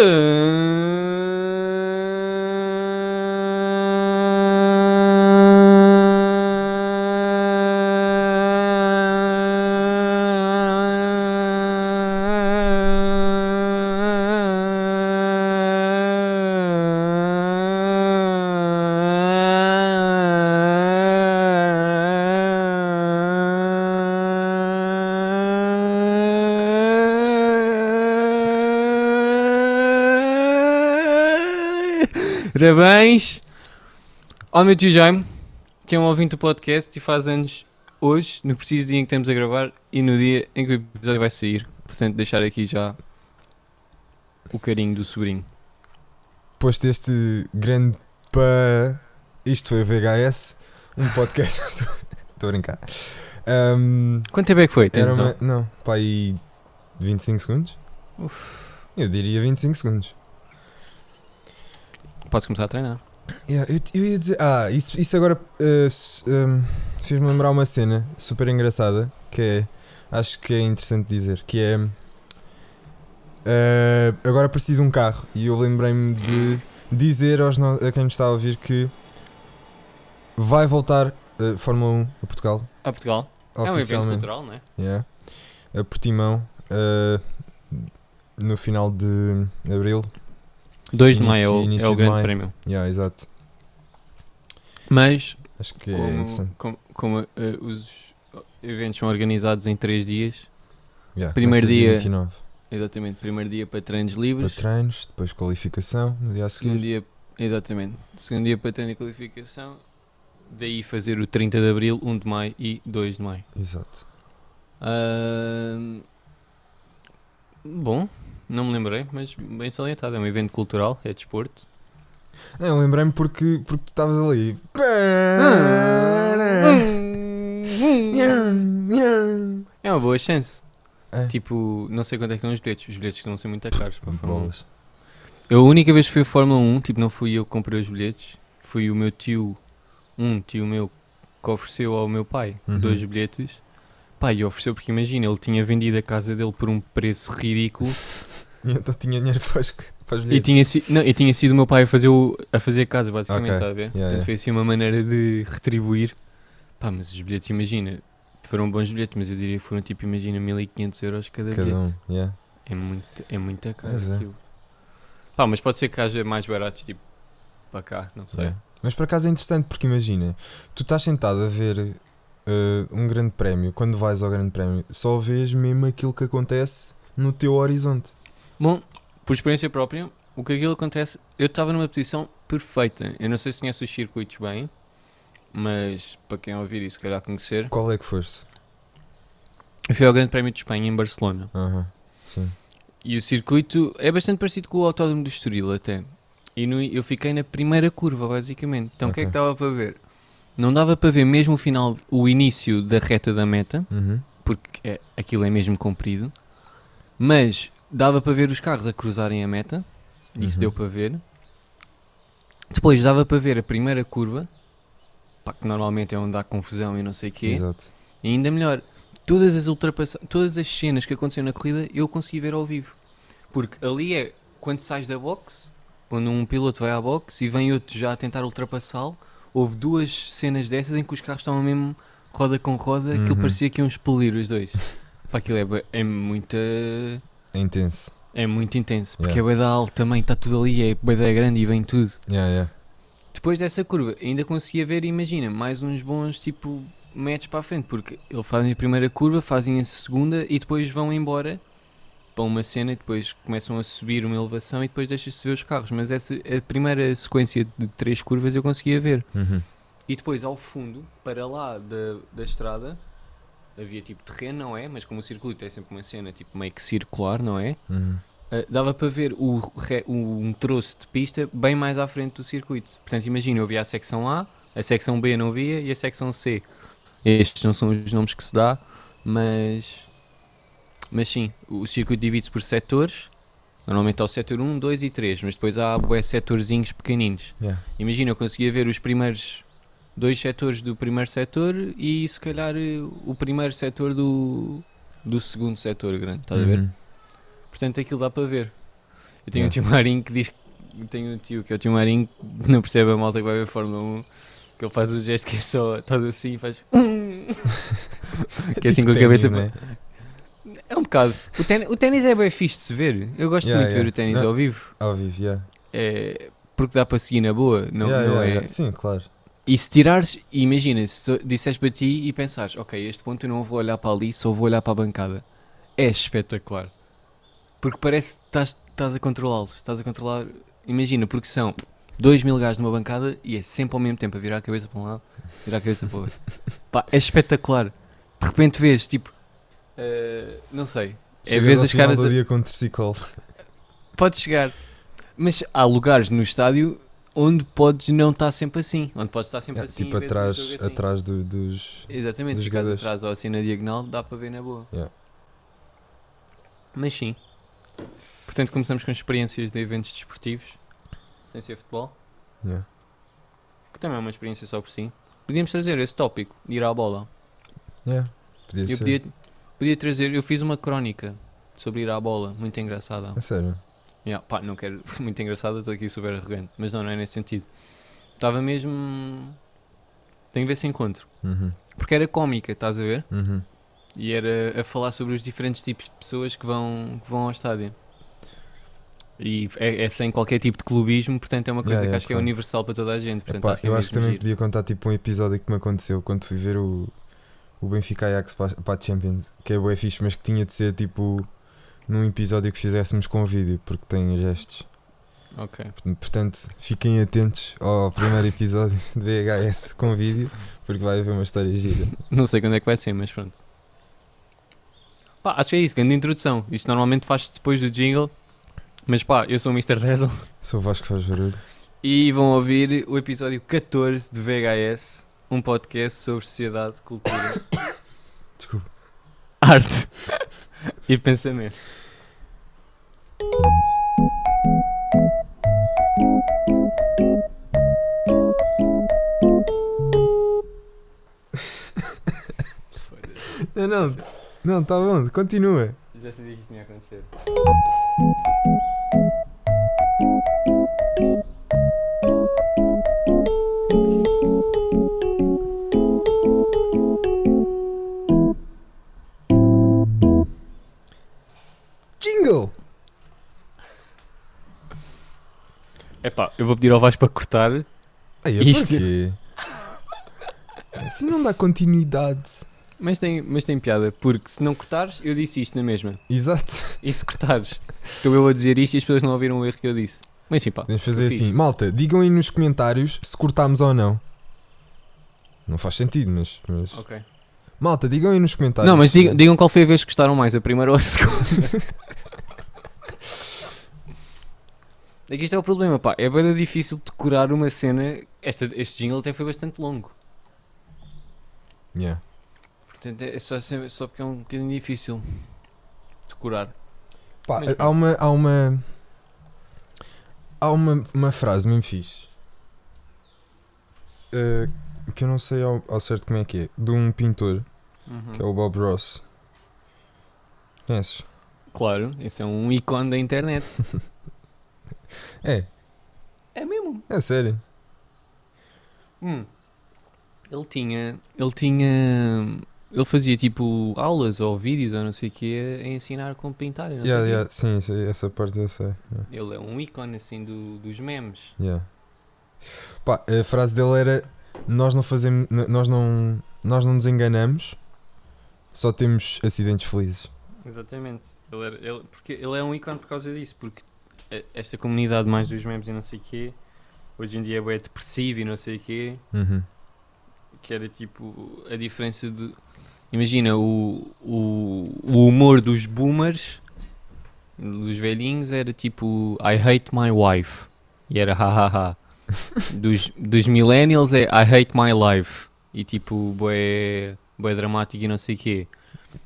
끝! Parabéns ao meu tio Jaime, que é um ouvinte do podcast e faz anos hoje, no preciso dia em que estamos a gravar e no dia em que o episódio vai sair. Portanto, deixar aqui já o carinho do sobrinho. Posto este grande pa. Isto foi a VHS, um podcast. Estou a brincar. Um, Quanto tempo é que foi? Uma... Não, para aí 25 segundos? Eu diria 25 segundos. Posso começar a treinar. Yeah, eu, eu ia dizer. Ah, isso, isso agora uh, s- um, fez-me lembrar uma cena super engraçada que é. Acho que é interessante dizer. Que é. uh, agora preciso de um carro e eu lembrei-me de dizer aos no- a quem nos está a ouvir que vai voltar uh, Fórmula 1 a Portugal. A Portugal. É um evento Oficialmente. cultural, não é? Yeah. A Portimão. uh, no final de abril. 2 de maio é o, é o de grande maio. prémio. Yeah, exato. Mas, Acho que é como, interessante. como, como, eh, os eventos são organizados em 3 dias, Yeah, primeiro dia- 29. exatamente, primeiro dia para treinos para livres, treinos, depois qualificação no dia a segundo seguir. dia, exatamente, segundo dia para treino e qualificação, daí fazer o 30 de Abril, 1 de Maio e 2 de Maio. Exato. Ahm, bom, não me lembrei, mas bem salientado, é um evento cultural, é desporto. Não, eu lembrei-me porque, porque tu estavas ali. É uma boa chance. É. Tipo, não sei quanto é que estão os bilhetes. Os bilhetes estão a ser muito caros para a Fórmula 1. Bolas. Eu, a única vez que fui a Fórmula 1, tipo, não fui eu que comprei os bilhetes. Foi o meu tio, um tio meu, que ofereceu ao meu pai Uhum. dois bilhetes. Pai, e ofereceu porque imagina, ele tinha vendido a casa dele por um preço ridículo E então tinha dinheiro para os, para os e tinha, si, não, e tinha sido o meu pai a fazer, o, a fazer a casa, basicamente, Ok. está a ver? Yeah, Portanto, yeah. foi assim uma maneira de retribuir. Pá, mas os bilhetes, imagina, foram bons bilhetes, mas eu diria que foram tipo, imagina, 1500 euros cada, Cada bilhete. um. Yeah. É muito, é muito caro Pois é. aquilo. Pá, mas pode ser que haja mais baratos, tipo, para cá, não sei. Yeah. Mas por acaso é interessante porque imagina, tu estás sentado a ver eh, um grande prémio, quando vais ao grande prémio, só vês mesmo aquilo que acontece no teu horizonte. Bom, por experiência própria, o que aquilo acontece, eu estava numa posição perfeita. Eu não sei se conhece os circuitos bem, mas para quem ouvir e se calhar conhecer, Qual é que foste? eu fui ao Grande Prémio de Espanha em Barcelona. Aham, sim. E o circuito é bastante parecido com o Autódromo do Estoril até. E no- eu fiquei na primeira curva, basicamente. Então o que é que Ok. dava para ver? Não dava para ver mesmo o final, o início da reta da meta, Uhum. porque é, aquilo é mesmo comprido, mas dava para ver os carros a cruzarem a meta, isso Uhum. deu para ver. Depois dava para ver a primeira curva, pá, que normalmente é onde há confusão e não sei o quê. Exato. E ainda melhor, todas as ultrapassagens, todas as cenas que aconteceram na corrida eu consegui ver ao vivo. Porque ali é quando sais da box, quando um piloto vai à box e vem outro já a tentar ultrapassá-lo, houve duas cenas dessas em que os carros estavam mesmo roda com roda, aquilo Uhum. parecia que iam explodir os dois. Pá, aquilo é, é muito. É intenso. É muito intenso, porque Yeah. bué da alto também, está tudo ali, é da grande e vem tudo. Yeah, yeah. Depois dessa curva, ainda conseguia ver, imagina, mais uns bons tipo metros para a frente, porque eles fazem a primeira curva, fazem a segunda e depois vão embora para uma cena e depois começam a subir uma elevação e depois deixa-se ver os carros. Mas essa a primeira sequência de três curvas eu conseguia ver. Uhum. E depois ao fundo, para lá da, da estrada, havia tipo terreno, não é? Mas como o circuito é sempre uma cena tipo meio que circular, não é? Uhum. Uh, dava para ver o, re- o- um troço de pista bem mais à frente do circuito. Portanto, imagina, eu via a secção A, a secção B não via e a secção C. Estes não são os nomes que se dá, mas, mas sim, o circuito divide-se por setores. Normalmente há o setor 1, 2 e 3, mas depois há bué setorzinhos pequeninos. Yeah. Imagina, eu conseguia ver os primeiros dois setores do primeiro setor e se calhar o primeiro setor do, do segundo setor grande, estás a ver? Uhum. Portanto, aquilo dá para ver. Eu tenho um Yeah. tio Marinho que diz que tenho um tio que é o tio Marinho que não percebe a malta que vai ver Fórmula 1 que ele faz o gesto que é só estás assim e faz que é assim tipo com a cabeça ténis, pa- né? é um bocado o ténis, o ténis é bem fixe de se ver eu gosto Yeah, muito de ver o ténis ao vivo Ao vivo, yeah. é, porque dá para seguir na boa não, não é. Sim, claro. E se tirares imagina se disseres para ti e pensares ok este ponto eu não vou olhar para ali só vou olhar para a bancada é espetacular porque parece que estás, estás a controlá-los estás a controlar imagina porque são 2 mil gajos numa bancada e é sempre ao mesmo tempo a virar a cabeça para um lado virar a cabeça para o outro Pá, é espetacular de repente vês tipo eh, não sei é vês ao as caras do a- com triciclo. Pode chegar. Mas há lugares no estádio onde podes não estar sempre assim. Onde podes estar sempre Yeah, assim. tipo atrás, assim. atrás do- dos. Exatamente, dos se jogadores. atrás ou assim na diagonal, dá para ver na boa. Yeah. Mas sim. Portanto, começamos com experiências de eventos desportivos, sem ser futebol, Yeah. que também é uma experiência só por si. Podíamos trazer esse tópico, de ir à bola. Yeah. Podia Eu ser. podia, podia trazer, eu fiz uma crónica sobre ir à bola, muito engraçada. A sério. Yeah, pá, não quero. Muito engraçado, estou aqui super arrogante. Mas não, não é nesse sentido. Estava mesmo. Tenho que ver se encontro. Uhum. Porque era cómica, estás a ver? Uhum. E era a falar sobre os diferentes tipos de pessoas que vão, que vão ao estádio. E é, é sem qualquer tipo de clubismo, portanto é uma coisa Yeah, que yeah, acho que é claro. universal para toda a gente. Portanto, Epá, acho é eu acho que também giro. podia contar tipo um episódio que me aconteceu quando fui ver o, o Benfica Ajax para, para a Champions, que é bué fixe, mas que tinha de ser tipo num episódio que fizéssemos com vídeo, porque tem gestos. Ok. Portanto- fiquem atentos ao primeiro episódio de VHS com vídeo, porque vai haver uma história gira. Não sei quando é que vai ser, mas pronto. Pá, acho que é isso, grande introdução. Isto normalmente faz-se depois do jingle. Mas pá, eu sou o Mr. Dazzle. Sou o Vasco faz barulho. E vão ouvir o episódio 14 de VHS, um podcast sobre sociedade, cultura, Desculpa. arte e pensamento. Não, não, não, está bom, continua. Já sabia que isto ia acontecer. Epá, eu vou pedir ao Vasco para cortar. Aí, é Isto- porquê? Assim não dá continuidade. Mas tem, mas tem piada, porque se não cortares, eu disse isto na mesma. Exato. E se cortares, estou eu a dizer isto e as pessoas não ouviram o erro que eu disse. Mas sim, pá. Podemos fazer eu fiz. assim. Malta, digam aí nos comentários se cortámos ou não. Não faz sentido, mas. mas... Ok. Malta, digam aí nos comentários. Não, mas digam, digam qual foi a vez que gostaram mais, a primeira ou a segunda. é que isto é o problema, pá. É bem difícil decorar uma cena. Esta, este jingle até foi bastante longo. Yeah. Portanto, é só, só porque é um bocadinho difícil decorar. Pá, Mas há uma. Há uma. Há uma, uma frase mesmo fixe. eh, que eu não sei ao, ao certo como é que é. De um pintor, que é o Bob Ross. Conheces? Claro, esse é um ícone da internet. É, é mesmo. é sério. Hum. Ele tinha. Ele tinha. Ele fazia tipo aulas ou vídeos ou não sei o que a ensinar como pintar. Não Yeah, sei yeah, sim, sei- essa parte eu sei. yeah. Ele é um ícone assim do, dos memes. Yeah. Pá, a frase dele era nós não fazemos nós não nós não nos enganamos só temos acidentes felizes Exatamente. Ele era- ele- porque ele é um ícone por causa disso, porque esta comunidade mais dos memes e não sei o quê, hoje em dia é depressivo e não sei o quê, Uhum. que era tipo a diferença de. Imagina, o, o, o humor dos boomers, dos velhinhos, era tipo I hate my wife. E era hahaha. dos, dos millennials é I hate my life. E tipo, bué, bué dramático e não sei o quê.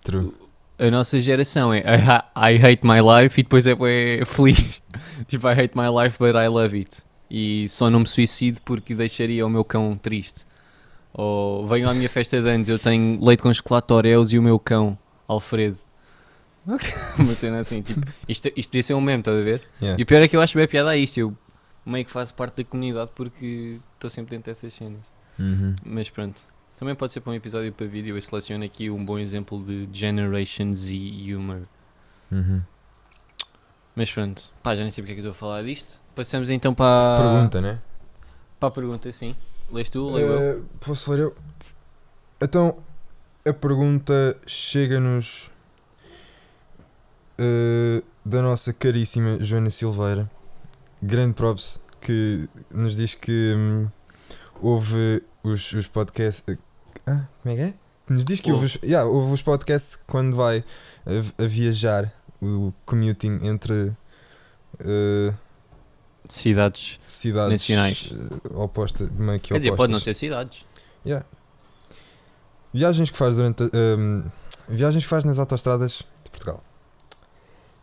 True. A nossa geração é I, I hate my life e depois é bué feliz. tipo, I hate my life but I love it. E só não me suicido porque deixaria o meu cão triste. Ou venho à minha festa de anos, eu tenho leite com chocolate Oreos e o meu cão, Alfredo. Uma cena assim, tipo, isto, isto podia ser um meme, estás a ver? Yeah. E o pior é que eu acho bem piada a isto. Eu meio que faço parte da comunidade porque estou sempre dentro dessas cenas. Uhum. Mas pronto. Também pode ser para um episódio para vídeo. Eu seleciono aqui um bom exemplo de Generation Z humor. Uhum. Mas pronto. Pá, já nem sei porque é que estou a falar disto. Passamos então para, Pergunta, né? para a pergunta, sim. Lês tu, leio eu. Eh, posso ler eu? Então, a pergunta chega-nos eh, da nossa caríssima Joana Silveira. Grande props que nos diz que hum, ouve os, os podcasts. eh, Ah, como é que é? Nos diz que ouve, os, yeah, ouve os podcasts quando vai a, a viajar, o commuting entre eh, Cidades. cidades Nacionais. eh, opostas, meio que Quer dizer, pode não opostas. ser cidades. Viagens que faz durante hum, viagens que faz nas autoestradas de Portugal.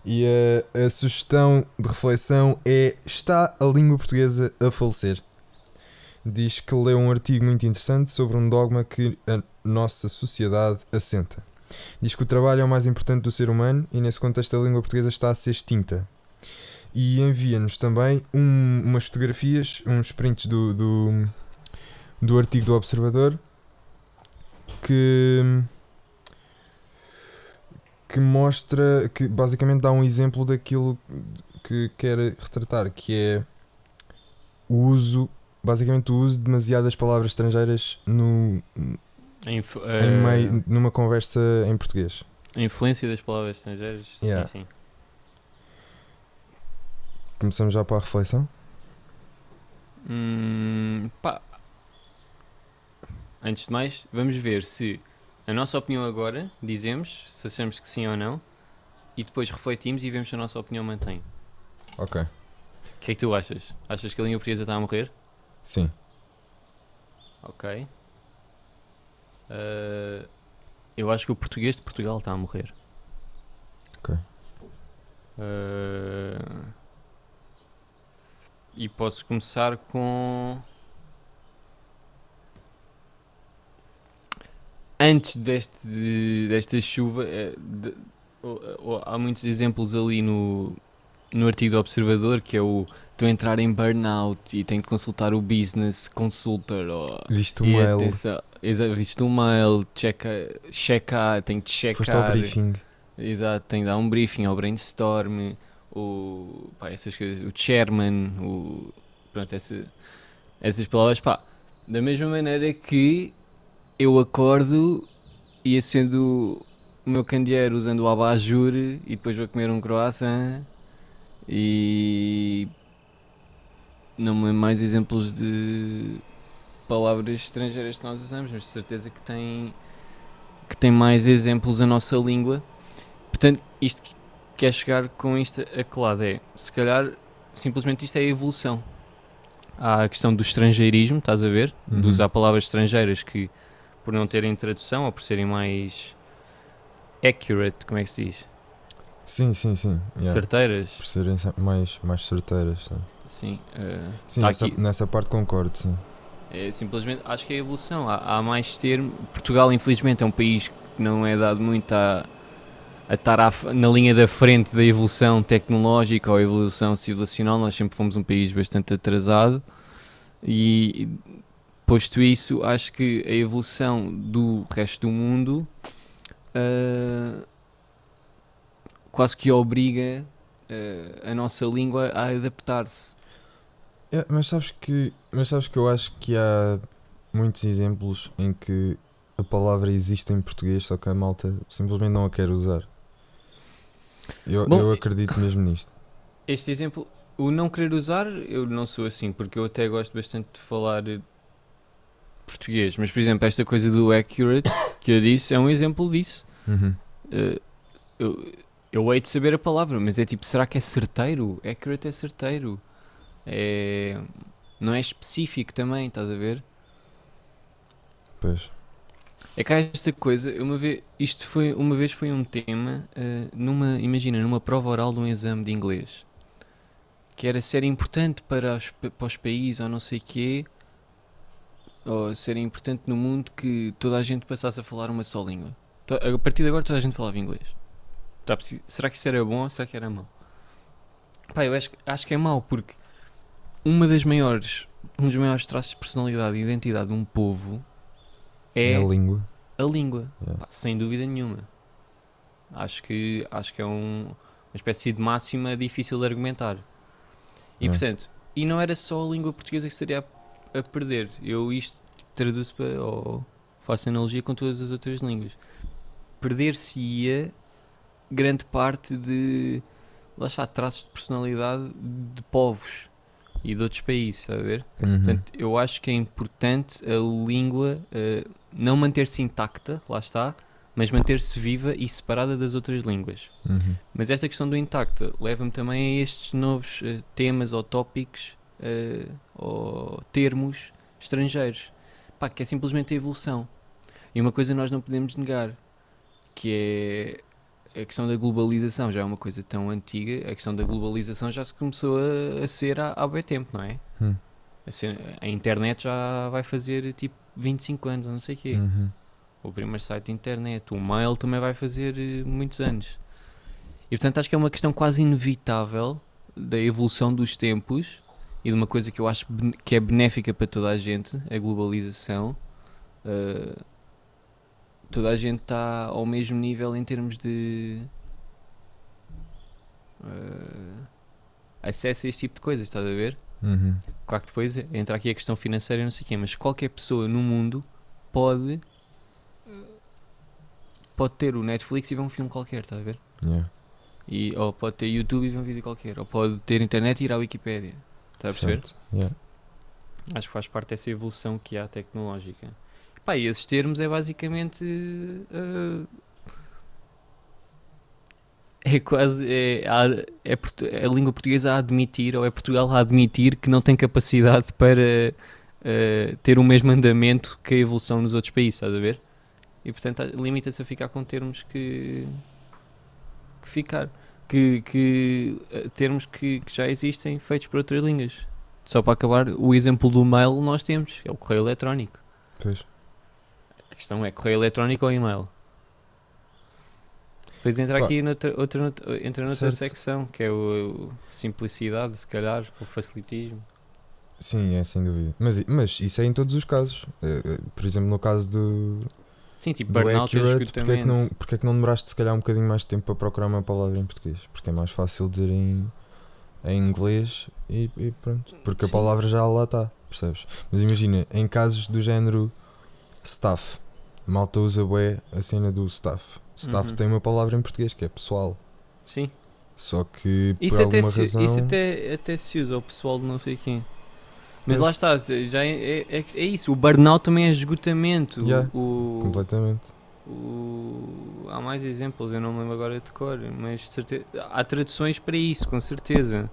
E a, a sugestão de reflexão é está a língua portuguesa a falecer? Diz que leu um artigo muito interessante sobre um dogma que a nossa sociedade assenta. Diz que o trabalho é o mais importante do ser humano e nesse contexto a língua portuguesa está a ser extinta. E envia-nos também um- umas fotografias, uns prints do, do, do artigo do Observador que que mostra que basicamente dá um exemplo daquilo que quer retratar, que é o uso, basicamente o uso de demasiadas palavras estrangeiras no, inf- em meio, numa conversa em português. a influência das palavras estrangeiras. Yeah. Sim, sim. Começamos já para a reflexão? Hum, pá. Antes de mais, vamos ver se a nossa opinião agora, dizemos, se achamos que sim ou não, e depois refletimos e vemos se a nossa opinião mantém. Ok. O que é que tu achas? Achas que a língua portuguesa está a morrer? Sim. Ok. Uh, eu acho que o português de Portugal está a morrer. Ok. Uh, e posso começar com. Antes deste, desta chuva, eh, de- há muitos exemplos ali no, no artigo do Observador que é o estou a entrar em burnout e tenho que consultar o business consultor ou Viste o mail, atenção, viste o mail, checa, checar, tenho que checar. foste ao briefing. Exato, tem de dar um briefing ao brainstorm, o, pá, essas coisas, o chairman, o, pronto, essa, essas palavras, pá, da mesma maneira que eu acordo e acendo o meu candeeiro usando o abajur e depois vou comer um croissant e não me lembro mais exemplos de palavras estrangeiras que nós usamos, mas de certeza que tem que tem mais exemplos a nossa língua. Portanto, isto que quer chegar com isto a que lado é? Se calhar, simplesmente isto é a evolução. Há a questão do estrangeirismo, estás a ver? Uhum. De usar palavras estrangeiras que, por não terem tradução ou por serem mais accurate, como é que se diz? Sim, sim, sim. Yeah. Certeiras. Por serem mais, mais certeiras. Sim, Sim. eh, sim Tá nessa, aqui. nessa parte concordo, sim. É simplesmente, acho que é a evolução. Há, há mais termo. Portugal, infelizmente, é um país que não é dado muito a, a estar à na linha da frente da evolução tecnológica ou evolução civilizacional. Nós sempre fomos um país bastante atrasado. E, posto isso, acho que a evolução do resto do mundo ah, quase que obriga ah, a nossa língua a adaptar-se. É, mas sabes que mas sabes que eu acho que há muitos exemplos em que a palavra existe em português só que a malta simplesmente não a quer usar eu, Bom, eu acredito mesmo nisto Este exemplo, o não querer usar, eu não sou assim, porque eu até gosto bastante de falar eh, português. Mas, por exemplo, esta coisa do accurate que eu disse é um exemplo disso. Uhum. Eh, eu, eu hei de saber a palavra, mas é tipo, será que é certeiro? Accurate é certeiro. É, não é específico também, estás a ver? pois É que há esta coisa, uma vez, isto foi, uma vez foi um tema, eh, numa, imagina, numa prova oral de um exame de inglês, que era ser importante para os, pa- para os países ou não sei quê, ou ser importante no mundo que toda a gente passasse a falar uma só língua. A partir de agora toda a gente falava inglês. Tá Será que isso era bom ou será que era mau? Pá, eu acho, que- acho que é mau porque uma das maiores, um dos maiores traços de personalidade e identidade de um povo É é a língua. a língua. Yeah. Pá, sem dúvida nenhuma. Acho que, acho que é um- uma espécie de máxima difícil de argumentar. E É. portanto, e não era só a língua portuguesa que estaria a, a perder. Eu isto traduzo para, ou faço analogia com todas as outras línguas. Perder-se-ia grande parte de, lá está, traços de personalidade de povos e de outros países, está a ver? Uhum. Portanto, eu acho que é importante a língua eh, não manter-se intacta, lá está, mas manter-se viva e separada das outras línguas. Uhum. Mas esta questão do intacta leva-me também a estes novos eh, temas ou tópicos eh, ou termos estrangeiros, Pá, que é simplesmente a evolução. E uma coisa nós não podemos negar, que é a questão da globalização, já é uma coisa tão antiga, a questão da globalização já se começou a, a ser há, há bem tempo, não é? Hum. A, ser- a internet já vai fazer tipo 25 anos, não sei o quê. Uhum. O primeiro site de internet, o mail também vai fazer eh, muitos anos. E portanto acho que é uma questão quase inevitável da evolução dos tempos e de uma coisa que eu acho que é benéfica para toda a gente, a globalização. Eh, toda a gente está ao mesmo nível em termos de eh, acesso a este tipo de coisas, estás a ver? Uhum. Claro que depois entra aqui a questão financeira e não sei o quê, mas qualquer pessoa no mundo pode pode ter o Netflix e ver um filme qualquer, está a ver? Yeah. E, ou pode ter YouTube e ver um vídeo qualquer, ou pode ter internet e ir à Wikipédia. Está a perceber? Yeah. Acho que faz parte dessa evolução que há tecnológica. Pá, e esses termos é basicamente. eh, é quase. É, é portu- a língua portuguesa a admitir, ou é Portugal a admitir, que não tem capacidade para eh, ter o mesmo andamento que a evolução nos outros países, estás a ver? E portanto limita-se a ficar com termos que. que ficar. Que, que eh, termos que, que já existem feitos por outras línguas. Só para acabar, o exemplo do mail nós temos, é o correio eletrónico. Pois. A questão é correio eletrónico ou e-mail. Depois entra Pá. aqui noutra, outra, noutra- entra noutra Certo. secção, que é o, o simplicidade, se calhar, o facilitismo. Sim, é sem dúvida. Mas, mas isso é em todos os casos. Eh, eh, por exemplo, no caso do, Sim, tipo do burnout accurate, porque é, que não, porque é que não demoraste se calhar um bocadinho mais de tempo para procurar uma palavra em português? Porque é mais fácil dizer em, em inglês e, e pronto. Porque a Sim. palavra já lá está, percebes? Mas imagina, em casos do género staff, a malta usa bué a cena do staff. Staff Uhum. tem uma palavra em português que é pessoal. Sim. Só que por Isso, até alguma se, razão. isso até, até se usa, o pessoal de não sei quem. Mas lá está, já é, é, é isso, o burnout também é esgotamento. Yeah, o, Completamente. o- há mais exemplos, eu não me lembro agora de cor, mas de certe- há traduções para isso, com certeza.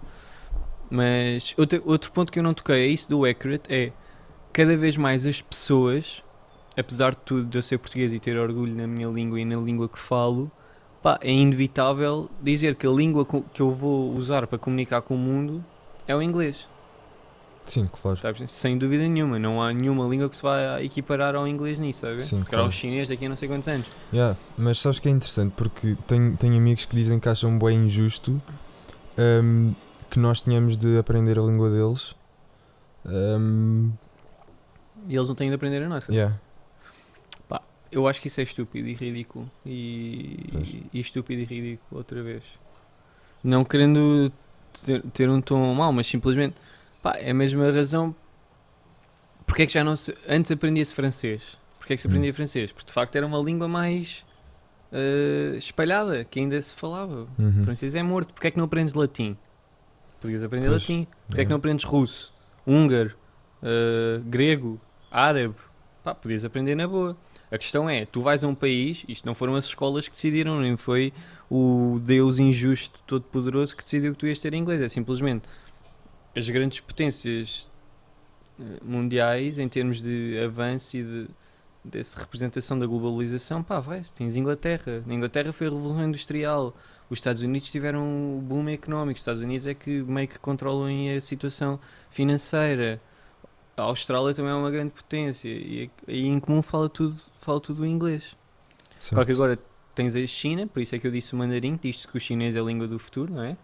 Mas outro, outro ponto que eu não toquei é isso do accurate, é cada vez mais as pessoas, apesar de tudo de eu ser português e ter orgulho na minha língua e na língua que falo, pá, é inevitável dizer que a língua que eu vou usar para comunicar com o mundo é o inglês. Sim, claro. Sem dúvida nenhuma, não há nenhuma língua que se vá equiparar ao inglês nisso, sabe? Sim, Se calhar claro. o chinês daqui a não sei quantos anos. Yeah, mas sabes que é interessante porque tenho, tenho amigos que dizem que acham bem injusto hum, que nós tenhamos de aprender a língua deles. Hum, E eles não têm de aprender a nossa. yeah, Eu acho que isso é estúpido e ridículo. E, e estúpido e ridículo outra vez. Não querendo ter, ter um tom mau, mas simplesmente pá, é a mesma razão. Porque é que já não se. Antes aprendia-se francês. Porque é que se Hum. aprendia francês? Porque de facto era uma língua mais eh, espalhada, que ainda se falava. uhum, O francês é morto. Porque é que não aprendes latim? Podias aprender Pois, latim. Porque é que yeah. não aprendes russo, húngaro, eh, grego, árabe? Pá, podias aprender na boa. A questão é, tu vais a um país, isto não foram as escolas que decidiram, nem foi o Deus injusto, todo poderoso que decidiu que tu ias ter inglês. É simplesmente as grandes potências eh, mundiais em termos de avanço e de dessa representação da globalização, pá, vais, tens Inglaterra. Na Inglaterra foi a Revolução Industrial. Os Estados Unidos tiveram um boom económico. Os Estados Unidos é que meio que controlam a situação financeira. A Austrália também é uma grande potência e aí em comum fala tudo, fala tudo o inglês. certo. Claro que agora tens a China, por isso é que eu disse o mandarim, diz que o chinês é a língua do futuro, não é?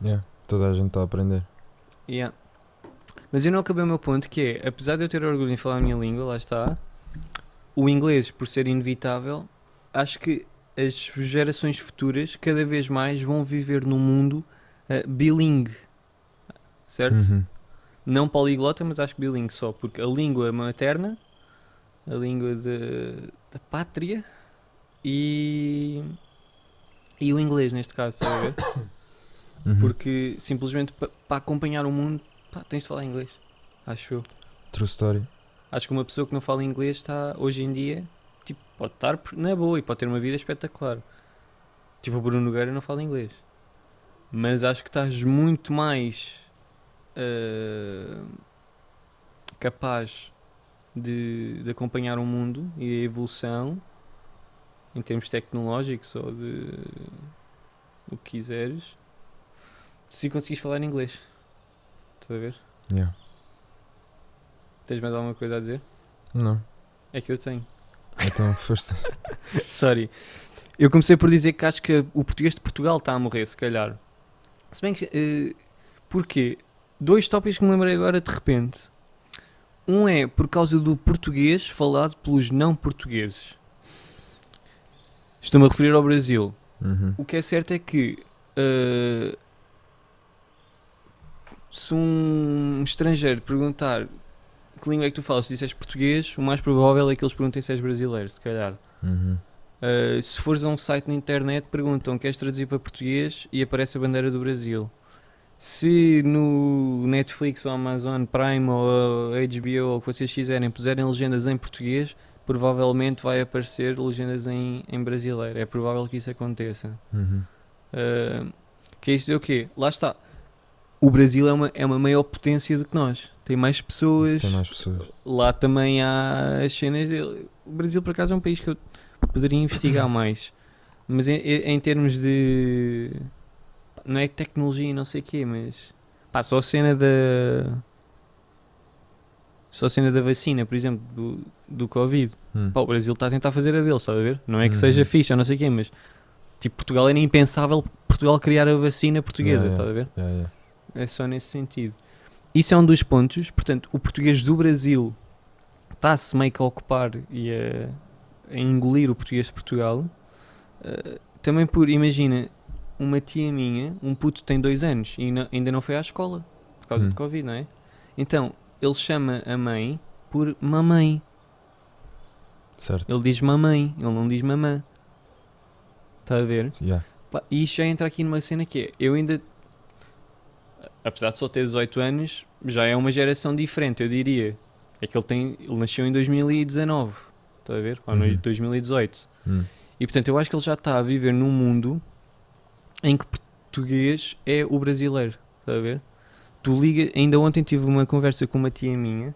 Yeah, toda a gente está a aprender. Yeah. Mas eu não acabei o meu ponto, que é, apesar de eu ter orgulho em falar a minha língua, lá está, o inglês, por ser inevitável, acho que as gerações futuras cada vez mais vão viver num mundo uh, bilingue, certo? Uhum. Não poliglota, mas acho que bilingue só, porque a língua materna, a língua de, da pátria e, e o inglês, neste caso, a ver? Uhum. Porque simplesmente para acompanhar o mundo, pá, tens de falar inglês, acho eu. True story. Acho que uma pessoa que não fala inglês está, hoje em dia, tipo, pode estar na boa e pode ter uma vida espetacular. Tipo, o Bruno Nogueira não fala inglês. Mas acho que estás muito mais uh, capaz de, de acompanhar o mundo e a evolução em termos tecnológicos ou de o que quiseres se conseguires falar inglês. Estás a ver? Yeah. Tens mais alguma coisa a dizer? Não. É que eu tenho. Então, força. Sorry. Eu comecei por dizer que acho que o português de Portugal está a morrer, se calhar. Se bem que. Uh, porquê? Dois tópicos que me lembrei agora de repente. Um é por causa do português falado pelos não portugueses. Estou-me a referir ao Brasil. Uhum. O que é certo é que. uh, se um estrangeiro perguntar que língua é que tu falas, se disseres português, o mais provável é que eles perguntem se és brasileiro, se calhar. Uhum. Uh, se fores a um site na internet, perguntam queres traduzir para português e aparece a bandeira do Brasil. Se no Netflix ou Amazon Prime ou HBO ou o que vocês quiserem puserem legendas em português, provavelmente vai aparecer legendas em, em brasileiro. É provável que isso aconteça. Uhum. Uh, quer dizer o quê? Lá está. O Brasil é uma, é uma maior potência do que nós. Tem mais pessoas. Tem mais pessoas. Lá também há as cenas dele. O Brasil, por acaso, é um país que eu poderia investigar mais. Mas em, em termos de. Não é tecnologia e não sei o quê, mas. Pá, só a cena da. Só a cena da vacina, por exemplo, do, do Covid. Hum. Pá, o Brasil está a tentar fazer a dele, estás a ver? Não é que Uhum. seja fixe ou não sei o quê, mas. Tipo, Portugal era impensável Portugal criar a vacina portuguesa, Yeah, estás a ver? Yeah, yeah. É só nesse sentido. Isso é um dos pontos. Portanto, o português do Brasil está-se meio que a ocupar e a, a engolir o português de Portugal. Uh, também por, imagina, uma tia minha, um puto tem dois anos e na- ainda não foi à escola por causa Hum. de Covid, não é? Então, ele chama a mãe por mamãe. Certo. Ele diz mamãe, ele não diz mamã. Está a ver? Yeah. E isto já entra aqui numa cena que é, eu ainda, apesar de só ter 18 anos, já é uma geração diferente, eu diria. É que ele tem, ele nasceu em 2019, está a ver? Ou no Uhum. 2018. Hum. E portanto eu acho que ele já está a viver num mundo em que português é o brasileiro, está a ver? Tu liga, ainda ontem tive uma conversa com uma tia minha,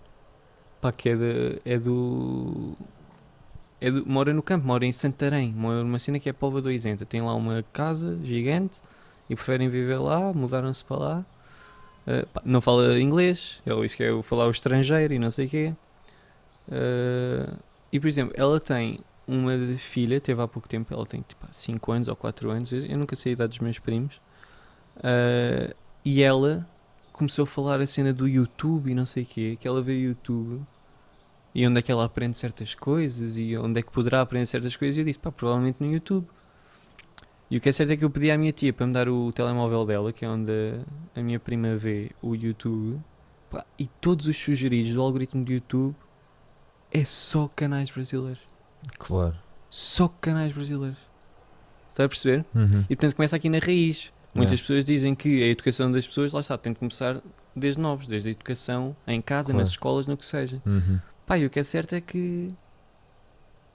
pá, que é, de, é do... É do, mora no campo, mora em Santarém, mora numa cena que é Póvoa do Isenta. Tem lá uma casa gigante e preferem viver lá, mudaram-se para lá. Uh, pá, não fala inglês, ele diz que é falar o estrangeiro e não sei o quê. Uh, e por exemplo, ela tem uma filha, teve há pouco tempo, ela tem tipo 5 anos ou 4 anos, eu, eu nunca sei a idade dos meus primos. Uh, e ela começou a falar a cena do YouTube e não sei o quê, que ela vê YouTube e onde é que ela aprende certas coisas e onde é que poderá aprender certas coisas. E eu disse, pá, provavelmente no YouTube. E o que é certo é que eu pedi à minha tia para me dar o telemóvel dela, que é onde a, a minha prima vê o YouTube, pá, e todos os sugeridos do algoritmo do YouTube é só canais brasileiros. Claro. Só canais brasileiros. Está a perceber? Uhum. E portanto começa aqui na raiz. Muitas É. pessoas dizem que a educação das pessoas, lá está, tem de começar desde novos, desde a educação em casa, Claro. nas escolas, no que seja. Uhum. E o que é certo é que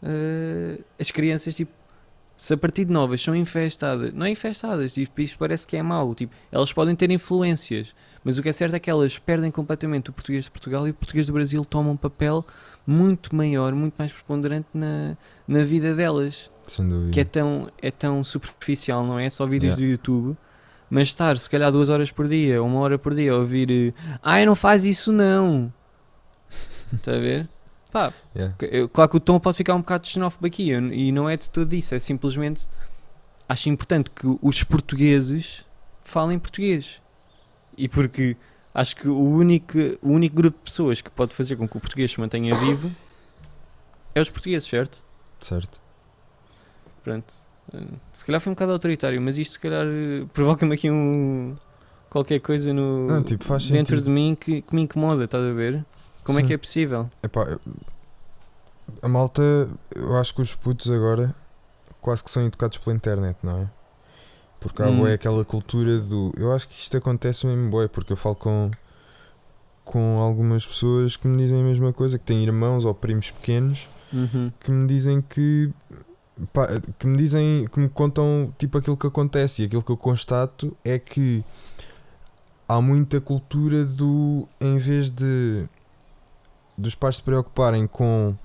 eh, as crianças, tipo, se a partir de novas são infestadas, não é infestadas, tipo, isto parece que é mau, tipo, elas podem ter influências, mas o que é certo é que elas perdem completamente o português de Portugal e o português do Brasil toma um papel muito maior, muito mais preponderante na, na vida delas Sem dúvida. que é tão, é tão superficial, não é? Só vídeos Yeah. do YouTube. Mas estar, se calhar, duas horas por dia, uma hora por dia, a ouvir Ai, não faz isso não. Está a ver? Pá, Yeah. eu- claro que o tom pode ficar um bocado xenófobo aqui eu- e não é de tudo isso, é simplesmente acho importante que os portugueses falem português. E porque acho que o único, o único grupo de pessoas que pode fazer com que o português se mantenha vivo é os portugueses, certo? Certo. Pronto. Se calhar foi um bocado autoritário, mas isto se calhar eh, provoca-me aqui um qualquer coisa no Não, tipo, faz dentro sentido. de mim que, que me incomoda, estás a ver? Como é Sim. que é possível? Epá, a malta, eu acho que os putos agora quase que são educados pela internet, não é? Porque há Hum. bué aquela cultura do. Eu acho que isto acontece mesmo, bué, porque eu falo com, com algumas pessoas que me dizem a mesma coisa, que têm irmãos ou primos pequenos Uhum. que me dizem que. pá, que me dizem, que me contam tipo aquilo que acontece e aquilo que eu constato é que há muita cultura do. em vez de dos pais se preocuparem com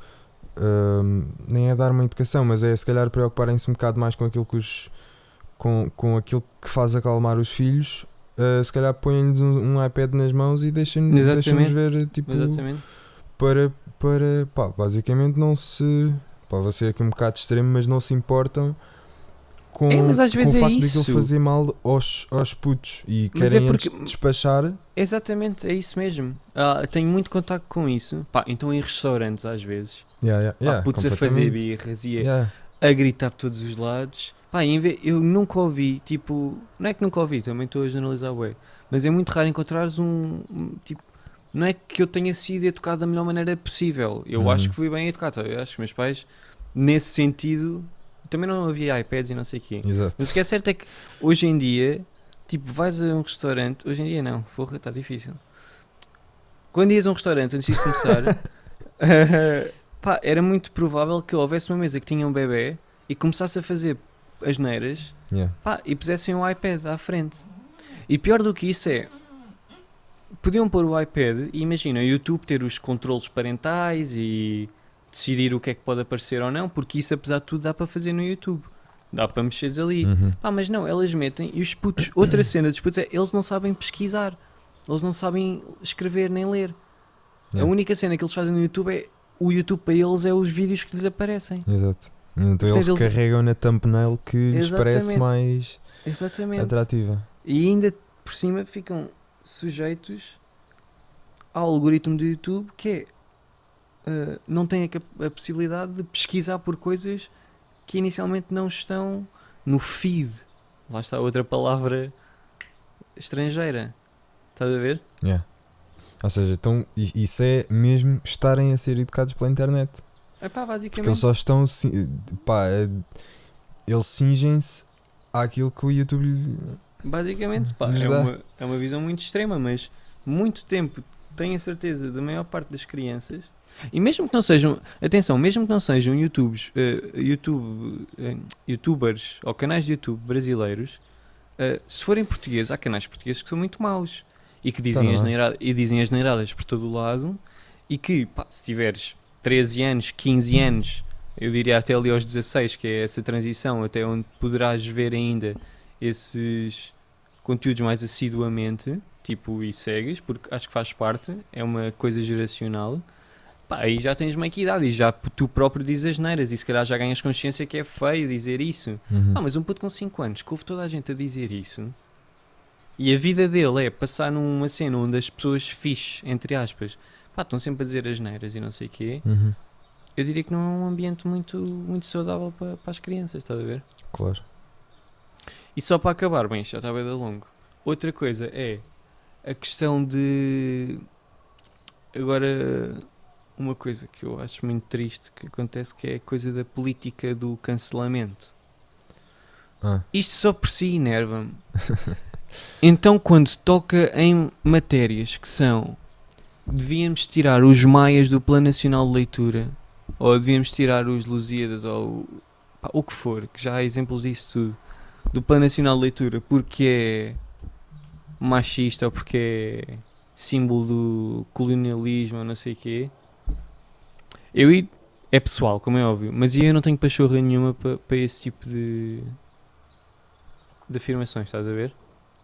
hum, nem é dar uma educação, mas é se calhar preocuparem-se um bocado mais com aquilo que os com, com aquilo que faz acalmar os filhos, uh, se calhar põem-lhes um, um iPad nas mãos e deixem-nos Exatamente. ver tipo Exatamente. para, para pá, basicamente não se pá, vou ser aqui um bocado extremo, mas não se importam com, É, mas às com vezes o é facto isso. daquilo fazer mal aos, aos putos e Mas querem é porque- despachar Exatamente, é isso mesmo. Ah, tenho muito contato com isso. Pá, então em restaurantes às vezes. yeah, yeah, yeah, putos a fazer birras e a, a gritar por todos os lados. Pá, em vez, eu nunca ouvi, tipo, não é que nunca ouvi, também estou a generalizar bem, mas é muito raro encontrares um, um, tipo, não é que eu tenha sido educado da melhor maneira possível. Eu Uhum. acho que fui bem educado. Eu acho que meus pais, nesse sentido, também não havia iPads e não sei o quê. Exato. Mas o que é certo é que hoje em dia, tipo, vais a um restaurante, hoje em dia não, porra, está difícil. Quando ias a um restaurante antes disto começar, eh, pá, era muito provável que houvesse uma mesa que tinha um bebê e começasse a fazer as neiras Yeah. pá, e pusessem um iPad à frente. E pior do que isso é, podiam pôr o iPad e imagina, o YouTube ter os controles parentais e decidir o que é que pode aparecer ou não, porque isso apesar de tudo dá para fazer no YouTube. Dá para mexeres ali. Uhum. Pá, mas não, elas metem e os putos, outra cena dos putos é eles não sabem pesquisar, eles não sabem escrever nem ler. A Yeah. única cena que eles fazem no YouTube é o YouTube para eles é os vídeos que lhes aparecem. Exato. Então Portanto, eles, eles- carregam na thumbnail que lhes parece mais Exatamente. atrativa. E ainda por cima ficam sujeitos ao algoritmo do YouTube que é uh, não têm a, a possibilidade de pesquisar por coisas que inicialmente não estão no feed. Lá está outra palavra estrangeira. Estás a ver? Yeah. Ou seja, então, isso é mesmo estarem a ser educados pela internet. Pá, Porque basicamente. eles só estão. Pá, é- eles cingem-se àquilo que o YouTube. Basicamente, pá, é uma, é uma visão muito extrema, mas muito tempo tenho a certeza da maior parte das crianças, e mesmo que não sejam, atenção, mesmo que não sejam YouTubes, eh, YouTube, eh, youtubers ou canais de YouTube brasileiros, eh, se forem portugueses, há canais portugueses que são muito maus e que dizem, Tá, as não é? neira- e dizem as neiradas por todo o lado e que, pá, se tiveres 13 anos, 15 anos, eu diria até ali aos 16, que é essa transição, até onde poderás ver ainda esses conteúdos mais assiduamente, tipo, e segues, porque acho que faz parte, é uma coisa geracional. Pá, aí já tens meio que idade e já tu próprio dizes as neiras e se calhar já ganhas consciência que é feio dizer isso. Uhum. Ah, mas um puto com 5 anos que ouve toda a gente a dizer isso e a vida dele é passar numa cena onde as pessoas fixe, entre aspas, pá, estão sempre a dizer as neiras e não sei o quê, Uhum. eu diria que não é um ambiente muito, muito saudável para, para as crianças, estás a ver? Claro. E só para acabar, bem, isto já está bem da longo. Outra coisa é a questão de. Agora, uma coisa que eu acho muito triste que acontece que é a coisa da política do cancelamento. Ah, Isto só por si enerva-me. então, quando toca em matérias que são. Devíamos tirar os maias do Plano Nacional de Leitura, ou devíamos tirar os Lusíadas, ou pá, o que for, que já há exemplos disso tudo, do Plano Nacional de Leitura, porque é machista ou porque é símbolo do colonialismo ou não sei o quê. Eu é pessoal, como é óbvio, mas eu não tenho pachorra nenhuma para para esse tipo de, de afirmações, estás a ver?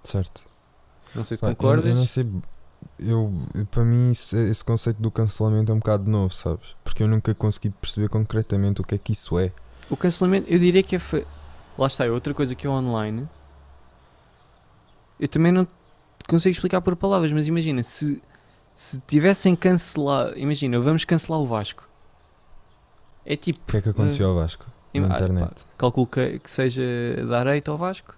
certo. Não sei se Pá, eu- concordas. Eu, não sei, eu, para mim, isso- esse conceito do cancelamento é um bocado novo, sabes? Porque eu nunca consegui perceber concretamente o que é que isso é. O cancelamento, eu diria que é. fa- Lá está, é outra coisa que é online. Eu também não consigo explicar por palavras, mas imagina, se, se tivessem cancelado. Imagina, vamos cancelar o Vasco. É tipo. O que é que aconteceu ao Vasco? im- Na ah, internet. pá, calculo que, que seja dar eito ao Vasco.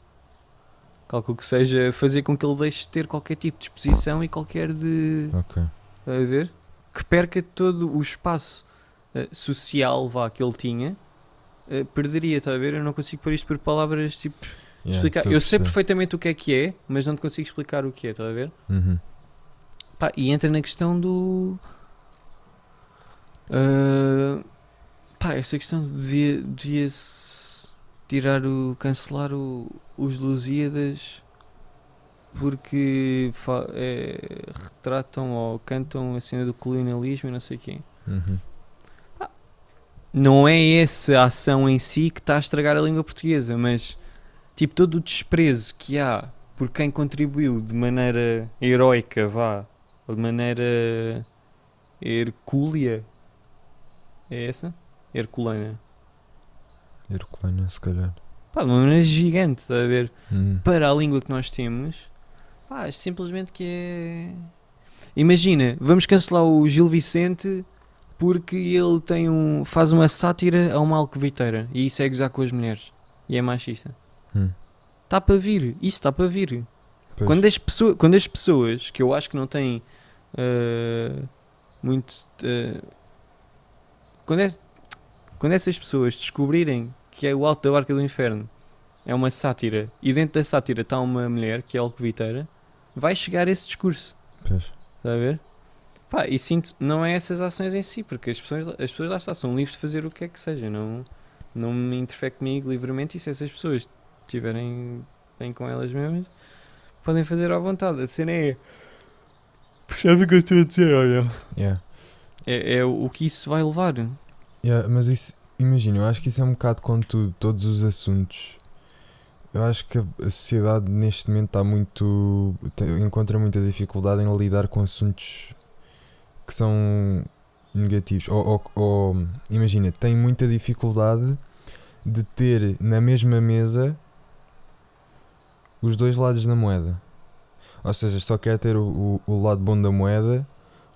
Calculo que seja fazer com que ele deixe de ter qualquer tipo de exposição e qualquer de. Ok. Está a ver? Que perca todo o espaço eh, social vá, que ele tinha. eh, perderia, está a ver? Eu não consigo pôr isto por palavras tipo. Yeah, explicar. Eu sei perfeitamente o que é que é, mas não te consigo explicar o que é, está a ver? Uhum. Pá, e entra na questão do. ah, pá, essa questão de devia- devia-se tirar o. cancelar o, os Lusíadas porque fa- é, retratam ou cantam a cena do colonialismo e não sei quê. Uhum. Não é essa ação em si que está a estragar a língua portuguesa, mas tipo todo o desprezo que há por quem contribuiu de maneira heroica, vá, ou de maneira hercúlea. É essa? Herculana. Herculana, se calhar. Pá, de uma maneira gigante, está a ver? Uhum. Para a língua que nós temos, pá, simplesmente que é. Imagina, vamos cancelar o Gil Vicente porque ele tem um, faz uma sátira a uma alcoviteira e isso é gozar com as mulheres e é machista. Hum. Está para vir, isso está para vir. Pois. Quando as, pessoa, quando as pessoas, que eu acho que não têm ah, muito. ah, quando, es- quando essas pessoas descobrirem que é o Alto da Barca do Inferno é uma sátira e dentro da sátira está uma mulher que é alcoviteira, vai chegar esse discurso. Pois. Está a ver? Pá, e sinto, não é essas ações em si, porque as pessoas, as pessoas lá está, são livres de fazer o que é que seja, não, não me interfere comigo livremente e se essas pessoas estiverem bem com elas mesmas, podem fazer à vontade. A cena é. Percebe o que eu estou a dizer, olha? Yeah. É, é o que isso vai levar. Yeah, mas isso, imagina, eu acho que isso é um bocado com tudo, todos os assuntos. Eu acho que a sociedade neste momento está muito. encontra muita dificuldade em lidar com assuntos que são negativos. Ou, ou- ou, imagina, tem muita dificuldade de ter na mesma mesa os dois lados da moeda. Ou seja, só quer ter o, o, o lado bom da moeda,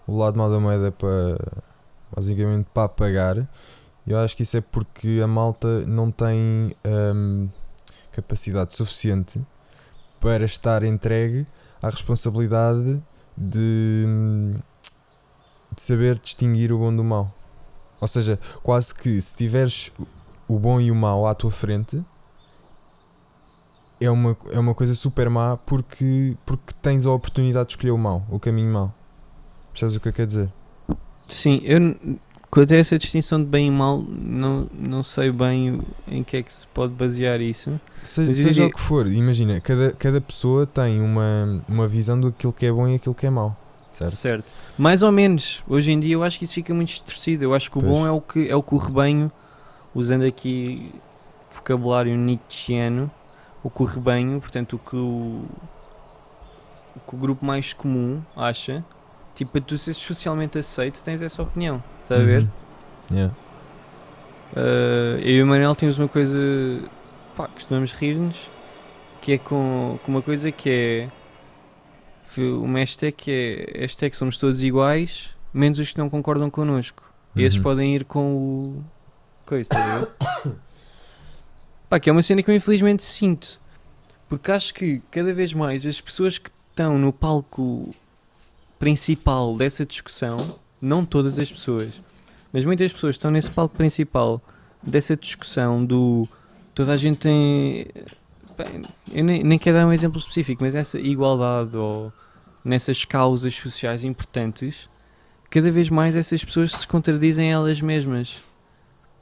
o lado mau da moeda para basicamente para apagar. E Eu acho que isso é porque a malta não tem hum, capacidade suficiente para estar entregue à responsabilidade de, hum, de saber distinguir o bom do mau. Ou seja, quase que se tiveres o bom e o mau à tua frente é uma, é uma coisa super má porque, porque tens a oportunidade de escolher o mau, o caminho mau. Percebes o que eu quero dizer? Sim, eu quanto a essa distinção de bem e mal, não, não sei bem em que é que se pode basear isso. Seja, diria- o que for, imagina, cada, cada pessoa tem uma, uma visão daquilo que é bom e aquilo que é mau, certo? Certo. Mais ou menos. Hoje em dia eu acho que isso fica muito distorcido. Eu acho que o Pois. bom é o que, é o que o rebanho, usando aqui vocabulário nietzscheano, o que o rebanho, portanto, o que o, o que o grupo mais comum acha, tipo, para tu seres socialmente aceito, tens essa opinião. Está a ver? Uhum. Yeah. Uh, eu e o Manel temos uma coisa, pá, costumamos rir-nos, que é com, com uma coisa que é uma hashtag que é hashtag somos todos iguais, menos os que não concordam connosco. E esses Uhum. podem ir com o coisa, está a ver? Pá, que é uma cena que eu infelizmente sinto. Porque acho que cada vez mais as pessoas que estão no palco principal dessa discussão, não todas as pessoas, mas muitas pessoas estão nesse palco principal dessa discussão do toda a gente tem bem, eu nem, nem quero dar um exemplo específico, mas essa igualdade ou nessas causas sociais importantes, cada vez mais essas pessoas se contradizem elas mesmas.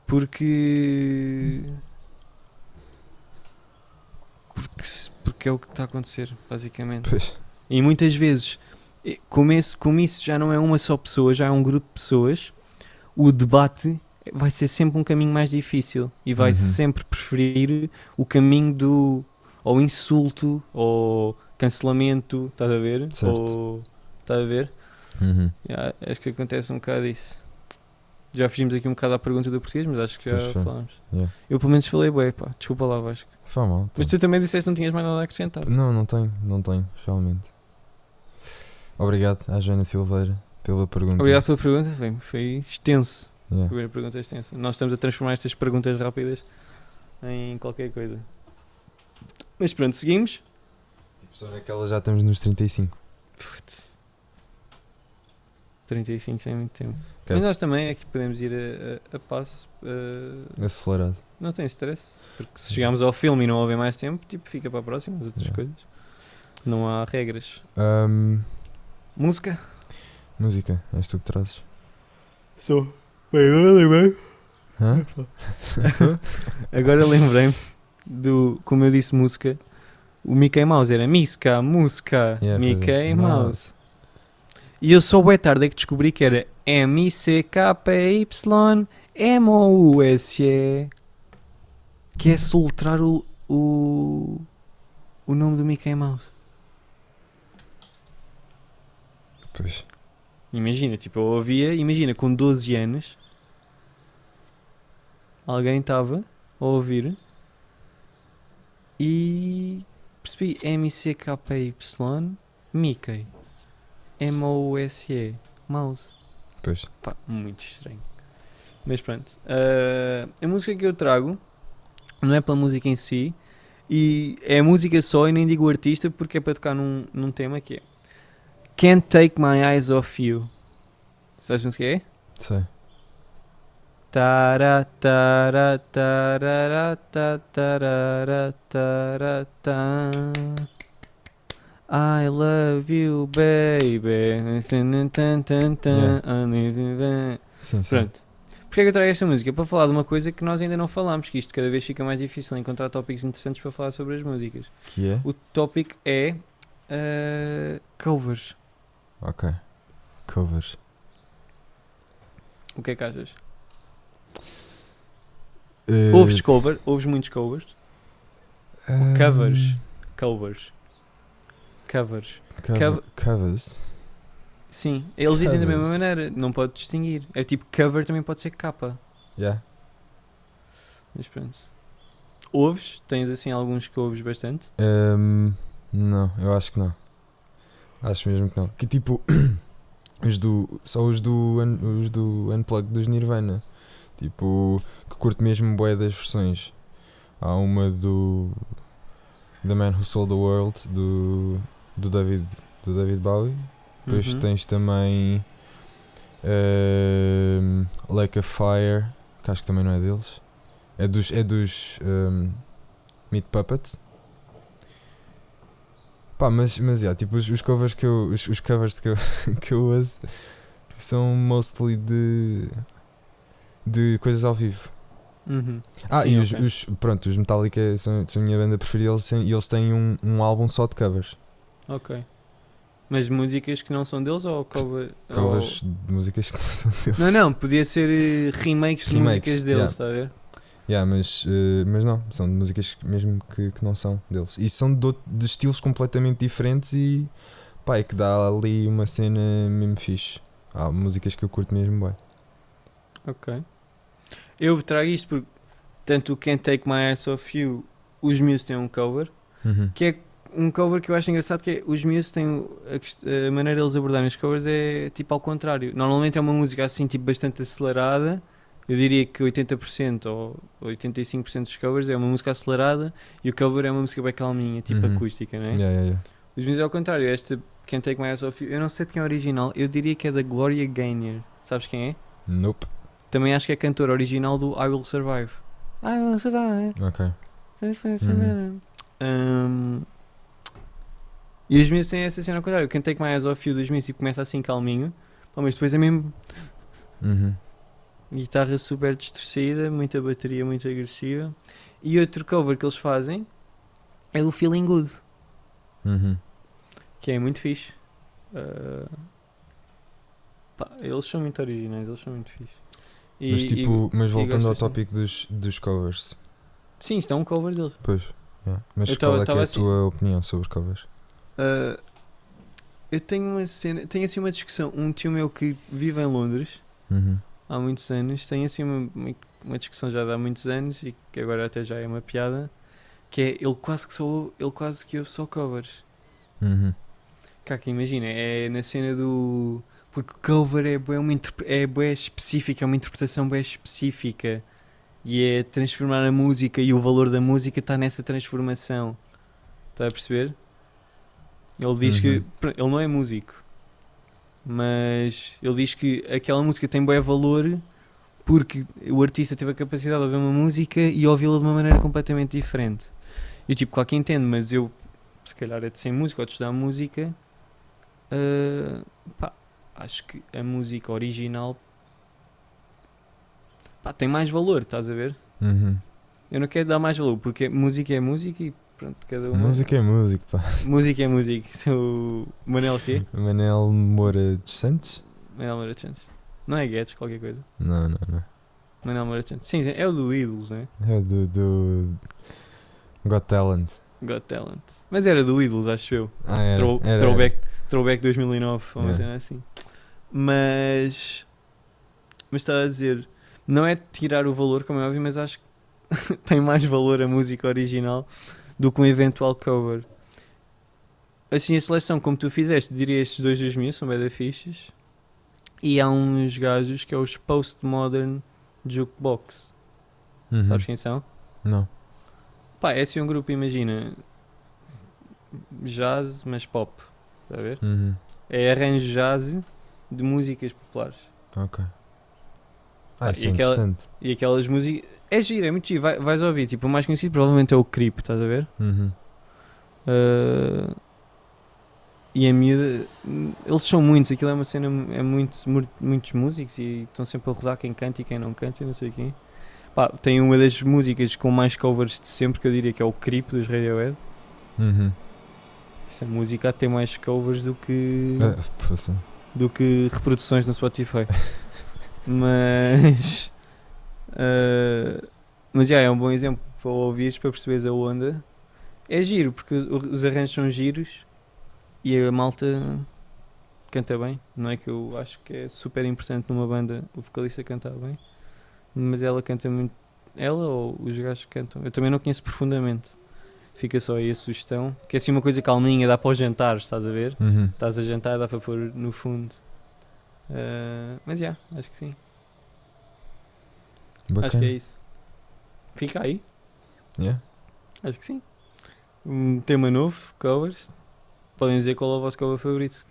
Porque porque, porque é o que está a acontecer, basicamente. Pois. E muitas vezes, como, esse, como isso já não é uma só pessoa, já é um grupo de pessoas, o debate vai ser sempre um caminho mais difícil e vai Uhum. sempre preferir o caminho do ou insulto ou cancelamento, estás a ver? Certo. Ou, estás está a ver? Uhum. Yeah, acho que acontece um bocado isso. Já fugimos aqui um bocado à pergunta do português, mas acho que já foi. falámos. Yeah. Eu pelo menos falei bué, pá. Desculpa lá, Vasco. Foi mal. Mas tu também disseste que não tinhas mais nada a acrescentar. Não, não tenho, não tenho, realmente. Obrigado à Joana Silveira pela pergunta. Obrigado pela pergunta, foi, foi extenso. A Yeah. primeira pergunta é extensa. Nós estamos a transformar estas perguntas rápidas em qualquer coisa. Mas pronto, seguimos. Tipo, só naquela já estamos nos 35. Putz. 35 já é muito tempo. Ok. Mas nós também aqui podemos ir a, a- a passo. eh, Acelerado. não tem stress. Porque se chegarmos ao filme e não houver mais tempo, tipo, fica para a próxima, as outras Yeah. coisas. Não há regras. Ahm, Música? música, és tu que trazes. Sou. Bem, agora lembrei. Hã? Agora lembrei-me do, como eu disse, música. O Mickey Mouse era Miska, música, Yeah, pois Mickey é. Mouse. E eu só bem tarde é que descobri que era M-I-C-K-Y-M-O-U-S-E. Que é soltrar o, o, o nome do Mickey Mouse. Pois. Imagina, tipo, eu ouvia, imagina, com 12 anos, alguém estava a ouvir e percebi M-I-C-K-Y, Mickey, M-O-U-S-E, Mouse. Pois. Pá, muito estranho. Mas pronto, ah, a música que eu trago não é pela música em si, e é a música só, e nem digo o artista, porque é para tocar num, num tema que é Can't Take My Eyes Off You. Sabes a música é? Sei. Tara, tara, tarara, ta, tarara, tara, ta. I love you, baby. Yeah. Sim, sim. Pronto. Porquê é que eu trago esta música? Para falar de uma coisa que nós ainda não falámos, que isto cada vez fica mais difícil encontrar tópicos interessantes para falar sobre as músicas. Que é? O tópico é ah, covers. Ok. Covers. O que é que achas? Eh, Ouves cover? Ouves muitos covers? ahm, covers. Covers. Covers. cover- Cover- Covers. Sim, eles dizem da mesma Covers. maneira, não pode distinguir. É tipo cover também pode ser capa. Yeah. Mas pronto. Ouves? Tens assim alguns que ouves bastante? Ahm, não, eu acho que não. Acho mesmo que não. Que tipo, os do. Só os do, os do Unplug dos Nirvana. Tipo, que curto mesmo bué das versões. Há uma do. The Man Who Sold the World, do. do David, do David Bowie. Depois Uhum. tens também. ahm, Lake of Fire, que acho que também não é deles. É dos. É dos. ahm, Meat Puppets. Pá, mas, mas yeah, tipo, os, os covers que eu. Os, os covers que eu, que eu uso são mostly de. de coisas ao vivo. Uhum. Ah, Sim, e os, ok. os- Pronto, os Metallica são, são a minha banda preferida eles têm, e eles têm um, um álbum só de covers. Ok. Mas músicas que não são deles ou cover? Covers de músicas que não são deles. ou- Não, não, podia ser eh, remakes de Remakes, músicas deles, yeah. está a ver? Yeah, mas, eh, mas não, são de músicas mesmo que, que não são deles. E são de, de estilos completamente diferentes e pá, é que dá ali uma cena mesmo fixe. Há músicas que eu curto mesmo bem. Ok. Eu trago isto porque tanto o Can't Take My Eyes Off You, os Muse têm um cover, que é um cover que eu acho engraçado que é, os Muse têm a, a maneira deles abordarem os covers é tipo ao contrário. Normalmente é uma música assim tipo bastante acelerada. Eu diria que 80% ou 85% dos covers é uma música acelerada e o cover é uma música bem calminha, tipo Uhum. acústica, não é? Yeah, yeah, yeah. Os Muse é ao contrário, esta Can't Take My Eyes Off You, eu não sei de quem é original, eu diria que é da Gloria Gaynor. Sabes quem é? Nope. Também acho que é cantora original do I Will Survive. I Will Survive. Ok. Uhum. Um, e os Muse têm essa cena ao contrário. Quem take my eyes off you dos Muse e começa assim calminho, mas depois é mesmo Uhum. Guitarra super distorcida, muita bateria muito agressiva. E outro cover que eles fazem é do Feeling Good, Uhum. que é muito fixe. Uh, pá, eles são muito originais, eles são muito fixe. E- mas tipo, mas e voltando gosto ao assim. tópico dos, dos covers. Sim, isto é um cover deles. Pois. yeah. Mas Eu qual tava- é que é tava a assim. tua opinião sobre covers? Uh, eu tenho uma cena, tenho assim uma discussão. Um tio meu que vive em Londres Uhum. Há muitos anos, tem assim uma, uma, discussão já de há muitos anos e que agora até já é uma piada, que é ele quase que só ele quase que ouve só covers. Uhum. Cá que imagina, é na cena do. Porque cover é, bué uma é bué específica, é uma interpretação bem específica. E é transformar a música e o valor da música está nessa transformação. Está a perceber? Ele diz que. Uhum. pr- Ele não é músico. Mas ele diz que aquela música tem bué valor porque o artista teve a capacidade de ouvir uma música e ouvi-la de uma maneira completamente diferente. E tipo, claro que entendo, mas eu, se calhar é de ser músico ou de estudar música, ah, pá, acho que a música original pá, tem mais valor, estás a ver? Uhum. Eu não quero dar mais valor, porque música é música e pronto, cada uma. Música é música, pá. Música é música. Sou o Manel quê? Manel Moura dos Santos? Manel Moura Santos. Não é Guedes, qualquer coisa. Não, não, não. Manel Moura Santos. Sim, é o do Ídolos, né? É do, do Got Talent. Got Talent. Mas era do Ídolos, acho eu. Ah, era, Throw- era, throwback, throwback 2009, ou uma Yeah. cena assim. Mas. Mas estava a dizer. Não é tirar o valor, como é óbvio, mas acho que tem mais valor a música original do que um eventual cover. Assim, a seleção, como tu fizeste, diria estes dois dos meus, são bem fichas. E há uns gajos que é os Postmodern Jukebox. Uhum. Sabes quem são? Não. Pá, é assim um grupo, imagina. Jazz, mas pop. Está a ver? Uhum. É arranjo jazz de músicas populares. Ok. Ah, isso e é aquela-. E aquelas músicas. É giro, é muito giro. Vai, vais ouvir. Tipo, o mais conhecido provavelmente é o Creep, estás a ver? Uhum. Ah, e a miúda. Eles são muitos. Aquilo é uma cena. É muito, mu- muitos músicos e estão sempre a rodar quem canta e quem não canta e não sei quem. Pá, tem uma das músicas com mais covers de sempre que eu diria que é o Creep dos Radiohead. Uhum. Essa música tem mais covers do que. Ah, do que reproduções no Spotify. mas. ah, mas já é um bom exemplo para ouvires para perceberes a onda. É giro, porque os arranjos são giros e a malta canta bem. Não é que eu acho que é super importante numa banda o vocalista cantar bem, mas ela canta muito. Ela ou os gajos que cantam. Eu também não conheço profundamente. Fica só aí a sugestão. Que é assim uma coisa calminha, dá para os jantares, estás a ver? Uhum. Estás a jantar, dá para pôr no fundo. Ah, mas já, acho que sim. Bacana. Acho que é isso. Fica aí, Yeah. acho que sim. Um tema novo, covers. Podem dizer qual é o vosso cover favorito.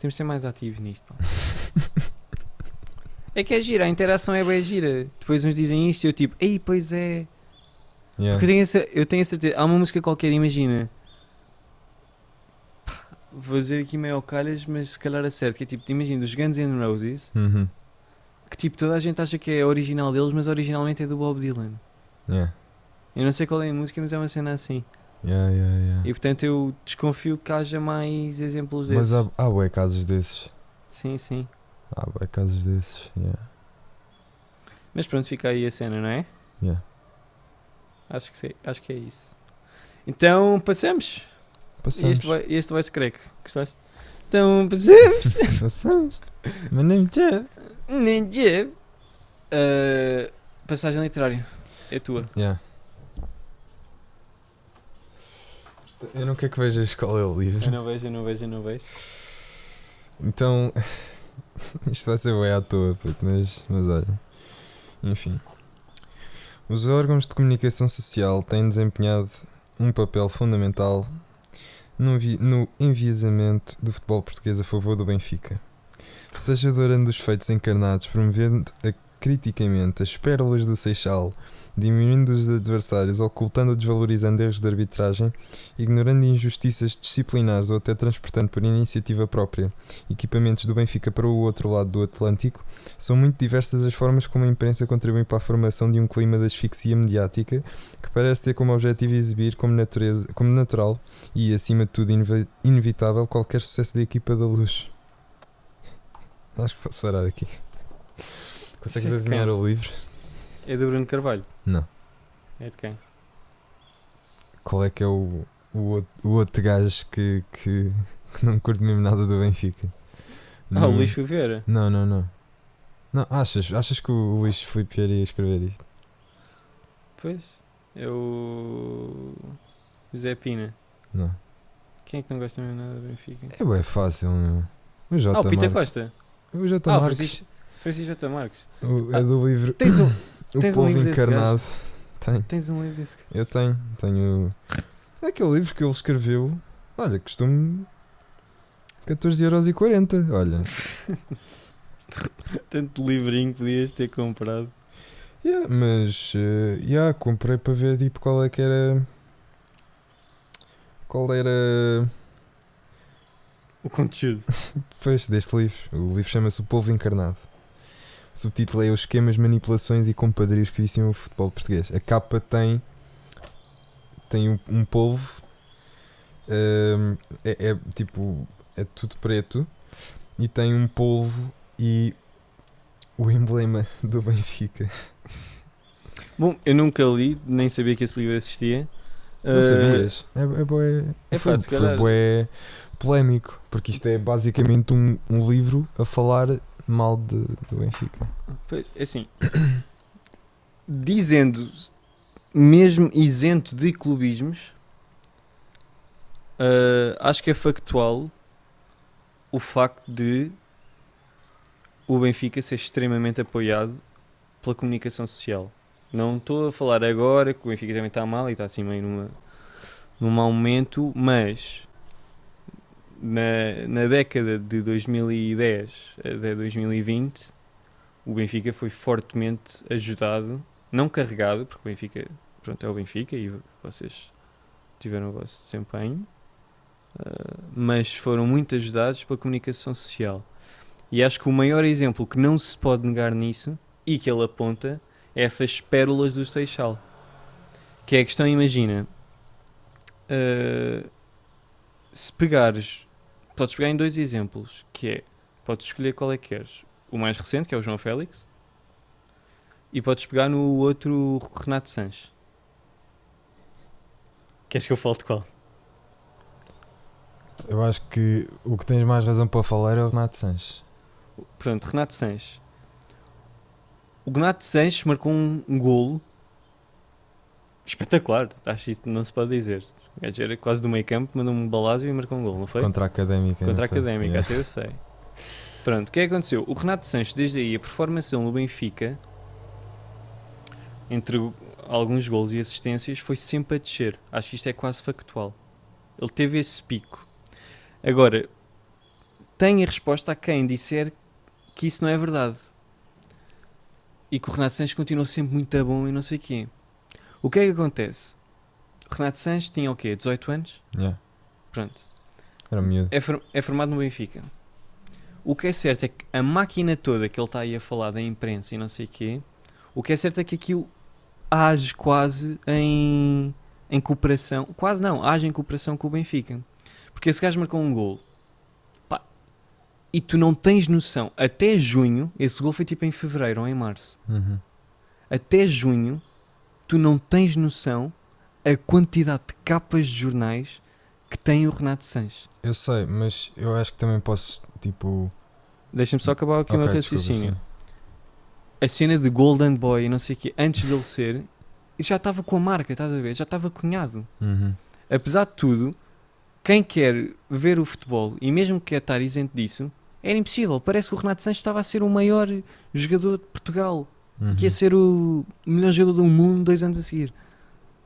Temos de ser mais ativos nisto. é que é gira, a interação é bem gira. Depois uns dizem isto e eu tipo, ei, pois é. Yeah. Porque eu tenho, essa, eu tenho a certeza. Há uma música qualquer, imagina. Vou dizer aqui meio calhas, mas se calhar é certo. Que é tipo, imagina, dos Guns N' Roses. Uhum. Que tipo, toda a gente acha que é original deles, mas originalmente é do Bob Dylan. Yeah. Eu não sei qual é a música, mas é uma cena assim. Yeah, yeah. E portanto eu desconfio que haja mais exemplos Mas desses. há, há bué casos desses. Sim, sim. Há bué casos desses. Mas pronto, fica aí a cena, não é? Acho que, sei, acho que é isso. Então passamos. Passamos. Este vai, este vai crack. Gostaste? Então passamos. Passamos. Meu name é Jeff. Ninja. Uh, passagem literária. É tua. Yeah. Eu não quero que vejas qual é o Eu não vejo, eu não vejo, eu não vejo. Então. Isto vai ser bem à toa, puto, mas, mas olha. Enfim. Os órgãos de comunicação social têm desempenhado um papel fundamental no, no enviesamento do futebol português a favor do Benfica. Seja adorando os feitos encarnados, promovendo a- criticamente as pérolas do Seixal, diminuindo os adversários, ocultando ou desvalorizando erros de arbitragem, ignorando injustiças disciplinares ou até transportando por iniciativa própria equipamentos do Benfica para o outro lado do Atlântico, são muito diversas as formas como a imprensa contribui para a formação de um clima de asfixia mediática que parece ter como objetivo exibir como, natureza, como natural e, acima de tudo, inevitável qualquer sucesso da equipa da luz. Acho que posso parar aqui. Consegues é de adivinhar quem? o livro? É do Bruno Carvalho. Não. É de quem? Qual é que é o, o, outro, o outro gajo que, que, que não curte mesmo nada do Benfica. Ah, Não- o Luís Silveira. Não, não, não. Não, achas, achas que o Luís Filipe iria escrever isto? Pois. É o. José Pina. Não. Quem é que não gosta mesmo nada do Benfica? É bem fácil, meu. O J. ah, o Peter Marques. Costa. O J. Ah, o Marques. Francisco, Francisco J. Marques. O- é Ah, do livro Tens um, O tens um Povo livro Encarnado. Tem. tens um livro desse. Eu tenho. Tenho. É aquele livro que ele escreveu. Olha, custou-me 14,40€. Olha. Tanto livrinho que podias ter comprado. Yeah, mas. eh, yeah, comprei para ver tipo qual é que era. Qual era. O conteúdo. Pois, deste livro. O livro chama-se O Povo Encarnado. Subtítulo é Os esquemas, manipulações e compadrios que viciam o futebol português. A capa tem. Tem um, um polvo. ehm, é, é tipo. É tudo preto. E tem um polvo e. O emblema do Benfica. Bom, eu nunca li, nem sabia que esse livro existia. Não sabias? É, é, bué- é foi, foi bué polémico. Porque isto é basicamente um, um livro a falar mal de, do Benfica. Pois, é assim, dizendo mesmo isento de clubismos, ah, acho que é factual o facto de o Benfica ser extremamente apoiado pela comunicação social. Não estou a falar agora que o Benfica também está mal e está assim meio numa, num mau momento, mas na, na década de 2010 até 2020 o Benfica foi fortemente ajudado, não carregado, porque o Benfica pronto, é o Benfica e vocês tiveram o vosso desempenho, ah, mas foram muito ajudados pela comunicação social. E acho que o maior exemplo que não se pode negar nisso e que ele aponta é essas pérolas do Seixal. Que é a questão, imagina, ah, se pegares, podes pegar em dois exemplos, que é, podes escolher qual é que queres. O mais recente, que é o João Félix, e podes pegar no outro Renato Sanches. Queres que eu fale de qual? Eu acho que o que tens mais razão para falar é o Renato Sanches. Portanto, Renato Sanches. O Renato Sanches marcou um, golo espetacular. Acho que isto não se pode dizer. O gajo era quase do meio campo, mandou um balásio e marcou um golo, não foi? Contra a Académica. Contra a? Académica, Yeah. até eu sei. Pronto, o que é que aconteceu? O Renato Sanches, desde aí, a performance dele no Benfica, entre alguns gols e assistências, foi sempre a descer. Acho que isto é quase factual. Ele teve esse pico. Agora, tem a resposta a quem disser que isso não é verdade. E que o Renato Sanches continua sempre muito bom e não sei o quê. O que é que acontece? Renato Sanches tinha o quê? 18 anos? Yeah. Pronto Era miúdo. é, for- é formado no Benfica. O que é certo é que a máquina toda que ele está aí a falar da imprensa e não sei o quê, o que é certo é que aquilo age quase em, em cooperação, quase não, age em cooperação com o Benfica. Porque esse gajo marcou um gol. Pá, e tu não tens noção, até junho, esse gol foi tipo em fevereiro ou em março. Uhum. Até junho, tu não tens noção a quantidade de capas de jornais que tem o Renato Sanches. Eu sei, mas eu acho que também posso, tipo. Deixa-me só acabar aqui o meu raciocínio. A cena de Golden Boy e não sei o quê, antes dele ser, já estava com a marca, estás a ver? Já estava cunhado. Uhum. Apesar de tudo, quem quer ver o futebol e mesmo que quer estar isento disso, era impossível. Parece que o Renato Sanches estava a ser o maior jogador de Portugal, Uhum. que ia ser o melhor jogador do mundo dois anos a seguir.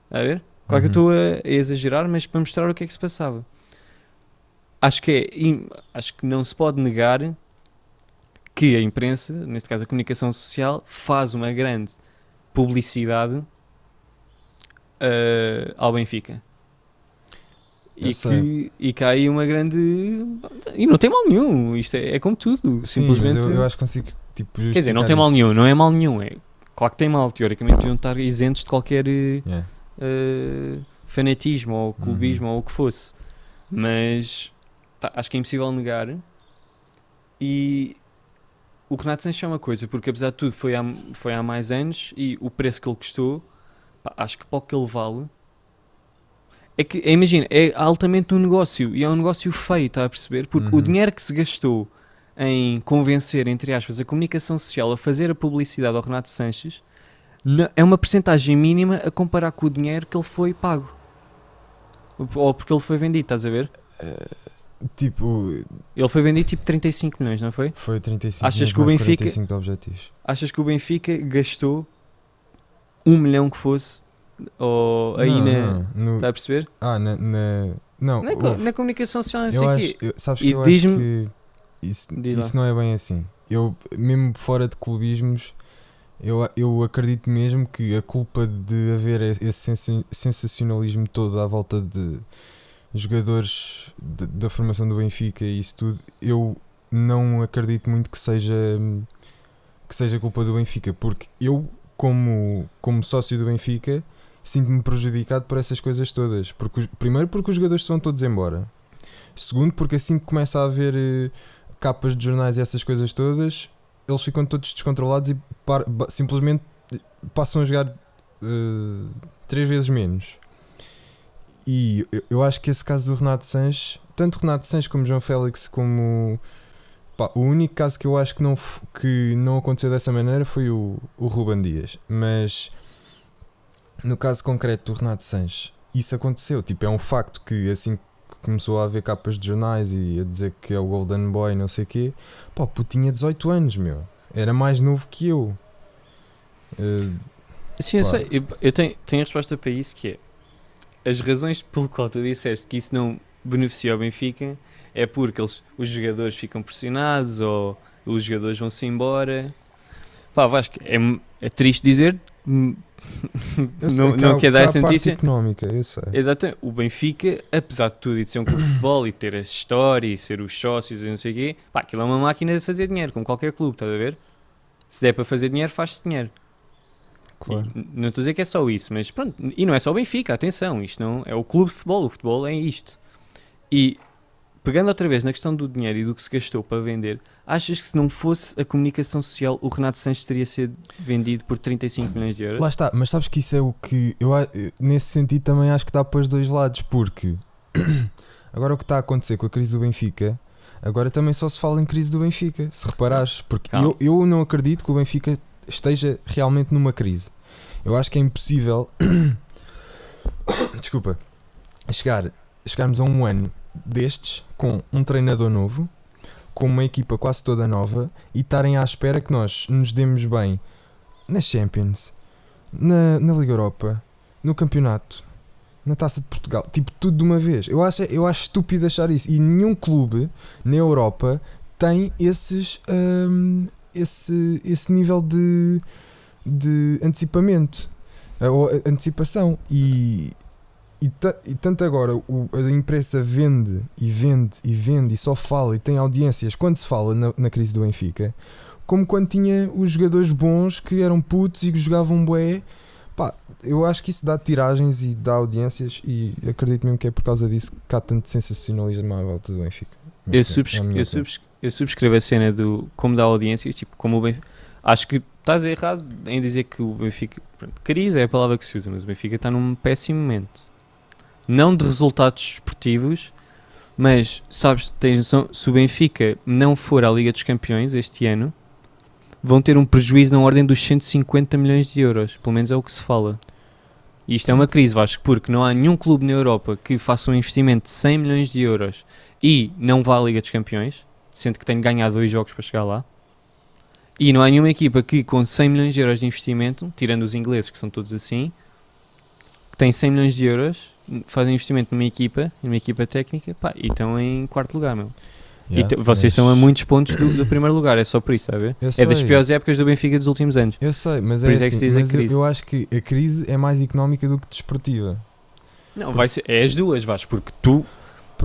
A ver? Claro que eu Uhum. estou a, a exagerar, mas para mostrar o que é que se passava. Acho que é, acho que não se pode negar que a imprensa, neste caso a comunicação social, faz uma grande publicidade eh, ao Benfica. E que, e que há aí uma grande. E não tem mal nenhum, isto é, é como tudo. Sim, simplesmente. eu, eu acho que consigo, tipo, Quer dizer, não tem mal isso. nenhum, não é mal nenhum. É, claro que tem mal, teoricamente deviam estar isentos de qualquer eh, Yeah. Eh, fanatismo ou clubismo Uhum. ou o que fosse. Mas pá, acho que é impossível negar. E o Renato Sanches é uma coisa, porque apesar de tudo foi há, foi há mais anos e o preço que ele custou, pá, acho que para o que ele vale É que, é, imagina, é altamente um negócio e é um negócio feio, está a perceber? Porque o Uhum. dinheiro que se gastou em convencer, entre aspas, a comunicação social a fazer a publicidade ao Renato Sanches é uma percentagem mínima a comparar com o dinheiro que ele foi pago. Ou porque ele foi vendido, estás a ver? Tipo, Ele foi vendido tipo 35 milhões, não foi? foi 35 Achas mas que o Benfica- 45 de objetivos. Achas que o Benfica gastou um milhão que fosse ou aí Não, na. não, no- Está a perceber? Ah, na, na- Não, Na, na comunicação social, não sei o acho, quê. eu- sabes E que eu acho que isso, isso não é bem assim. Eu, mesmo fora de clubismos, eu, eu acredito mesmo que a culpa de haver esse sensa- sensacionalismo todo à volta de jogadores de- da formação do Benfica e isso tudo, eu não acredito muito que seja que seja culpa do Benfica, porque eu, como, como sócio do Benfica, sinto-me prejudicado por essas coisas todas. Porque, primeiro, porque os jogadores vão todos embora. Segundo, porque assim que começa a haver eh, capas de jornais e essas coisas todas, eles ficam todos descontrolados e par- simplesmente passam a jogar eh, três vezes menos. E eu, eu acho que esse caso do Renato Sanches, tanto Renato Sanches como João Félix, como pá, o único caso que eu acho que não, que não aconteceu dessa maneira foi o, o Ruban Dias. Mas no caso concreto do Renato Sanches, isso aconteceu. Tipo, é um facto que assim que começou a haver capas de jornais e a dizer que é o Golden Boy, não sei o quê, pá, pô, tinha 18 anos, meu. Era mais novo que eu. Eh, Sim, eu Pá. sei. Eu, eu tenho, tenho a resposta para isso que é as razões pelo qual tu disseste que isso não beneficia o Benfica é porque eles, os jogadores ficam pressionados ou os jogadores vão-se embora. Pá, Vasco, é, é triste dizer, eu não, que não há- quer dar a essa notícia. económica, eu sei. Exatamente. O Benfica, apesar de tudo e de ser um clube de futebol e ter essa história e ser os sócios e não sei o quê, pá, aquilo é uma máquina de fazer dinheiro, como qualquer clube, estás a ver? Se der para fazer dinheiro, faz-se dinheiro. Claro. E não estou a dizer que é só isso, mas pronto. E não é só o Benfica, atenção, isto não é o clube de futebol, o futebol é isto. E pegando outra vez na questão do dinheiro e do que se gastou para vender, achas que se não fosse a comunicação social, o Renato Sanches teria sido vendido por 35 milhões de euros? Lá está, mas sabes que isso é o que eu nesse sentido também acho que dá para os dois lados, porque agora o que está a acontecer com a crise do Benfica, agora também só se fala em crise do Benfica, se reparares, porque eu, eu não acredito que o Benfica esteja realmente numa crise. Eu acho que é impossível desculpa chegar, chegarmos a um ano destes com um treinador novo, com uma equipa quase toda nova e estarem à espera que nós nos demos bem na Champions, na, na Liga Europa, no campeonato, na Taça de Portugal, tipo tudo de uma vez. Eu acho, eu acho estúpido achar isso. E nenhum clube na Europa tem esses, hum, esse, esse nível de, de antecipamento eh, ou a- antecipação. E, e, e tanto agora o- a imprensa vende e vende e vende e só fala e tem audiências quando se fala na, na crise do Benfica, como quando tinha os jogadores bons que eram putos e que jogavam bué. Pá, eu acho que isso dá tiragens e dá audiências e acredito mesmo que é por causa disso que há tanto sensacionalismo à volta do Benfica. Mas Eu, é minha eu, eu subscrevo a cena do como dá audiências, tipo, como o Benfica. Acho que estás errado em dizer que o Benfica. pronto, crise é a palavra que se usa, mas o Benfica está num péssimo momento. Não de resultados esportivos, mas sabes, tens se o Benfica não for à Liga dos Campeões este ano, vão ter um prejuízo na ordem dos 150 milhões de euros. Pelo menos é o que se fala. E isto é uma crise, Vasco, porque não há nenhum clube na Europa que faça um investimento de 100 milhões de euros e não vá à Liga dos Campeões, sendo que tem de ganhar dois jogos para chegar lá. E não há nenhuma equipa que com 100 milhões de euros de investimento, tirando os ingleses que são todos assim, que tem 100 milhões de euros, fazem investimento numa equipa, numa equipa técnica, pá, e estão em quarto lugar, meu. e Yeah, te- vocês mas- estão a muitos pontos do, do primeiro lugar, é só por isso, sabe? Eu É das piores épocas do Benfica dos últimos anos. Eu sei, mas Por é é assim, a mas eu, eu acho que a crise é mais económica do que desportiva. Não, vai ser, é as duas, Vasco, porque tu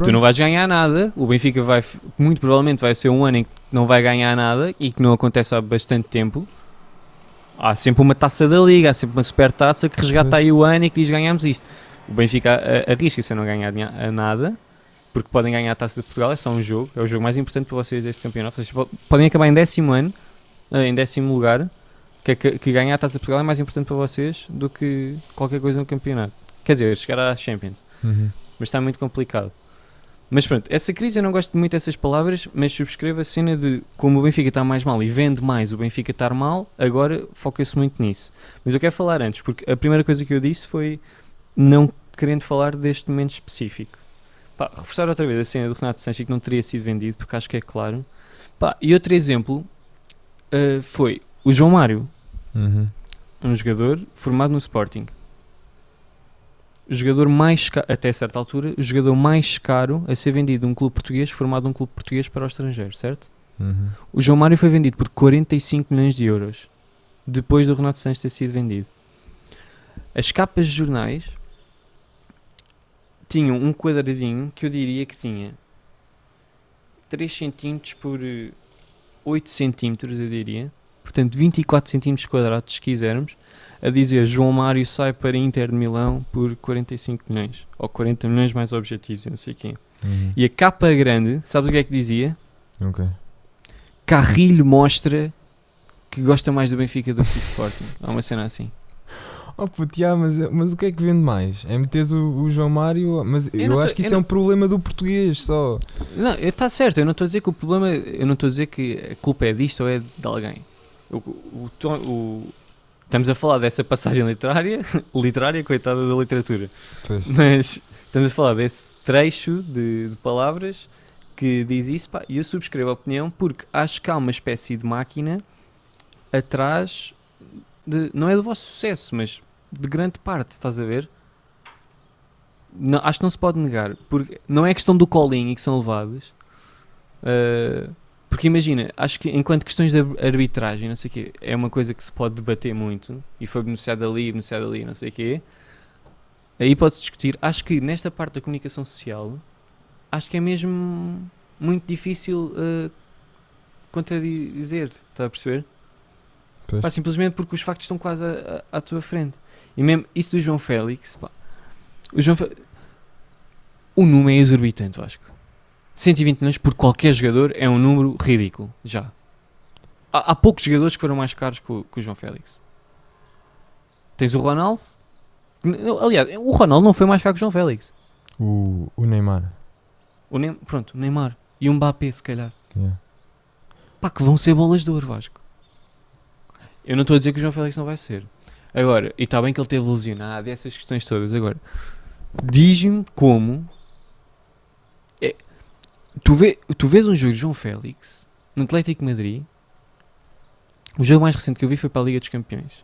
Tu não vais ganhar nada, o Benfica vai, muito provavelmente vai ser um ano em que não vai ganhar nada e que não acontece há bastante tempo. Há sempre uma taça da liga, há sempre uma super taça que resgata Pois. aí o ano e que diz ganhamos isto. O Benfica arrisca-se a não ganhar a nada, porque podem ganhar a taça de Portugal, é só um jogo, é o jogo mais importante para vocês deste campeonato. Vocês po- podem acabar em décimo ano, eh, em décimo lugar, que, é que, que ganhar a taça de Portugal é mais importante para vocês do que qualquer coisa no campeonato. Quer dizer, chegar à Champions. Uhum. Mas está muito complicado. Mas pronto, essa crise eu não gosto muito dessas palavras, mas subscrevo a cena de como o Benfica está mais mal e vende mais o Benfica estar mal, agora foca-se muito nisso. Mas eu quero falar antes, porque a primeira coisa que eu disse foi não querendo falar deste momento específico. Pá, reforçar outra vez a cena do Renato Sanches que não teria sido vendido, porque acho que é claro. Pá, e outro exemplo uh, foi o João Mário, Uhum. um jogador formado no Sporting. O jogador mais caro, até certa altura, o jogador mais caro a ser vendido um clube português, formado num clube português para o estrangeiro, certo? Uhum. O João Mário foi vendido por 45 milhões de euros, depois do Renato Sanches ter sido vendido. As capas de jornais tinham um quadradinho que eu diria que tinha 3 cm por eh, 8 cm, eu diria. Portanto, 24 cm quadrados, se quisermos, a dizer João Mário sai para Inter de Milão por 45 milhões, ou 40 milhões mais objetivos, e não sei quem. Uhum. E a capa grande, sabes o que é que dizia? Ok. Carrilho mostra que gosta mais do Benfica do que do Sporting. Há uma cena assim. Oh puto, já, mas, mas o que é que vende mais? É meteres o, o João Mário? Mas eu, acho tô- que eu isso é não- um problema do português só. Não, está certo, eu não estou a dizer que o problema, eu não estou a dizer que a culpa é disto ou é de alguém. O, o, o- estamos a falar dessa passagem literária, literária, coitada da literatura, Pois. mas estamos a falar desse trecho de, de palavras que diz isso, e eu subscrevo a opinião porque acho que há uma espécie de máquina atrás, de, não é do vosso sucesso, mas de grande parte, estás a ver? Não, acho que não se pode negar, porque não é questão do colinho e que são levados. uh, porque imagina, acho que enquanto questões de ar- arbitragem, não sei o quê, é uma coisa que se pode debater muito e foi beneficiado ali, beneficiado ali, não sei o quê. Aí pode-se discutir. Acho que nesta parte da comunicação social, acho que é mesmo muito difícil uh, contradizer, está a perceber? Pá, simplesmente porque os factos estão quase à, à- à tua frente. E mesmo isso do João Félix, pá, o João o número é exorbitante, Vasco. 120 milhões por qualquer jogador é um número ridículo, já. Há, há poucos jogadores que foram mais caros que o, que o João Félix. Tens o Ronaldo. Aliás, o Ronaldo não foi mais caro que o João Félix. O, o Neymar. O Neym- pronto, o Neymar. E o Mbappé, se calhar. Yeah. Pá, que vão ser bolas de ouro, Vasco. Eu não estou a dizer que o João Félix não vai ser. Agora, e está bem que ele teve lesionado, essas questões todas. Agora, diz-me como. É, tu, vê, tu vês um jogo de João Félix no Atlético Madrid. O jogo mais recente que eu vi foi para a Liga dos Campeões.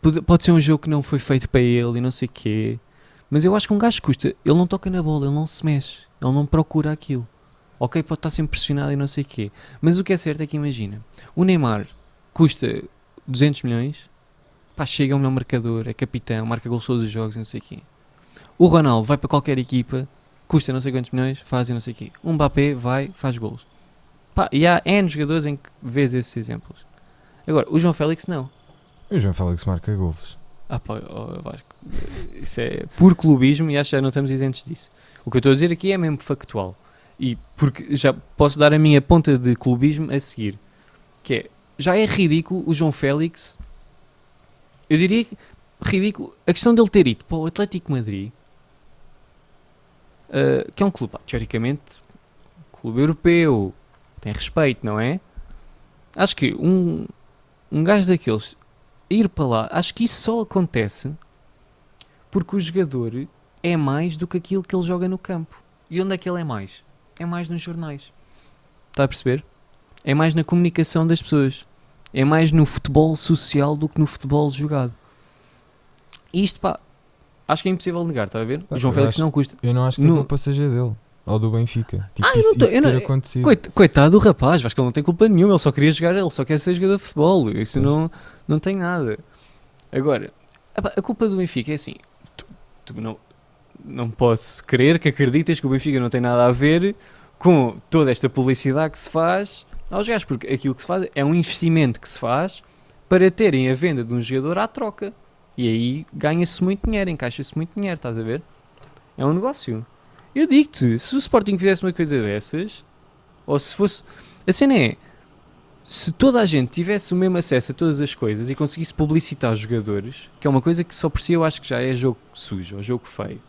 Pode, pode ser um jogo que não foi feito para ele e não sei o quê. Mas eu acho que um gajo custa. Ele não toca na bola, ele não se mexe. Ele não procura aquilo. Ok, pode estar sempre pressionado e não sei o quê. Mas o que é certo é que imagina. O Neymar custa 200 milhões. Pá, chega ao melhor marcador, é capitão, marca gols todos os jogos e não sei o quê. O Ronaldo vai para qualquer equipa, custa não sei quantos milhões, faz e não sei o quê. O Mbappé vai, faz gols. Pá, e há N jogadores em que vês esses exemplos. Agora, o João Félix não. O João Félix marca golos. Ah pá, ó, Vasco, isso é puro clubismo e acho que já não estamos isentos disso. O que eu estou a dizer aqui é mesmo factual. E porque já posso dar a minha ponta de clubismo a seguir. Que é, já é ridículo o João Félix. Eu diria que ridículo a questão dele ter ido para o Atlético Madrid, ah, que é um clube, teoricamente, clube europeu, tem respeito, não é? Acho que um, um gajo daqueles ir para lá, acho que isso só acontece porque o jogador é mais do que aquilo que ele joga no campo. E onde é que ele é mais? É mais nos jornais. Está a perceber? É mais na comunicação das pessoas. É mais no futebol social do que no futebol jogado. E isto, pá, acho que é impossível negar, está a ver? João Félix acho- não custa. Eu não acho que a No- culpa seja dele. Ou do Benfica. Tipo, Ah, isso, não tô- isso não- ter acontecido. Coit- Coitado do rapaz, acho que ele não tem culpa nenhuma, ele só queria jogar, ele só quer ser jogador de futebol, isso Pois. não, não tem nada. Agora, a culpa do Benfica é assim, tu, tu não, não posso crer que acreditas que o Benfica não tem nada a ver com toda esta publicidade que se faz aos gajos, porque aquilo que se faz é um investimento que se faz para terem a venda de um jogador à troca. E aí ganha-se muito dinheiro, encaixa-se muito dinheiro, estás a ver? É um negócio. Eu digo-te, se o Sporting fizesse uma coisa dessas, ou se fosse. A cena é. se toda a gente tivesse o mesmo acesso a todas as coisas e conseguisse publicitar os jogadores, que é uma coisa que só por si eu acho que já é jogo sujo, ou jogo feio.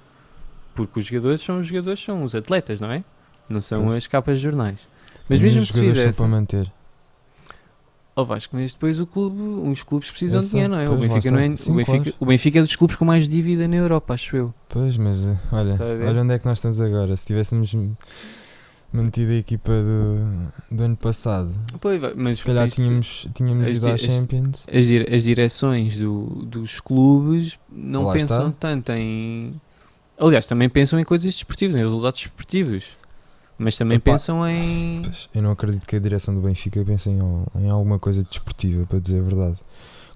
Porque os jogadores são os jogadores, são os atletas, não é? Não são as capas de jornais. Mas mesmo se fizesse. para manter. Ó Vasco, mas depois o clube, os clubes precisam Eu de dinheiro, não é? O Benfica, não é. Sim, o, Benfica, claro. o Benfica é dos clubes com mais dívida na Europa, acho eu. Pois, mas eh, olha, olha onde é que nós estamos agora. Se tivéssemos mantido a equipa do, do ano passado, Pois, mas se calhar tínhamos, tínhamos as ido à Champions. as, as direções do- dos clubes não Lá pensam está. tanto em. Aliás, também pensam em coisas desportivas, em resultados desportivos. Mas também Epá, pensam em. Eu não acredito que a direção do Benfica pense em, em alguma coisa desportiva, para dizer a verdade.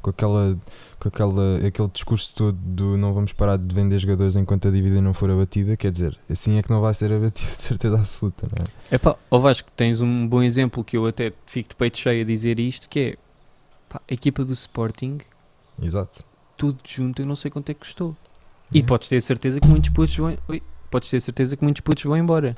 Com, aquela, com aquela, aquele discurso todo do não vamos parar de vender jogadores enquanto a dívida não for abatida, quer dizer, assim é que não vai ser abatida, de certeza absoluta, não é? Epá, ó Vasco, tens um bom exemplo que eu até fico de peito cheio a dizer isto, que é pá, a equipa do Sporting, Exato. tudo junto, eu não sei quanto é que custou. E É. podes ter certeza que muitos putos vão. Oi, podes ter certeza que muitos putos vão embora.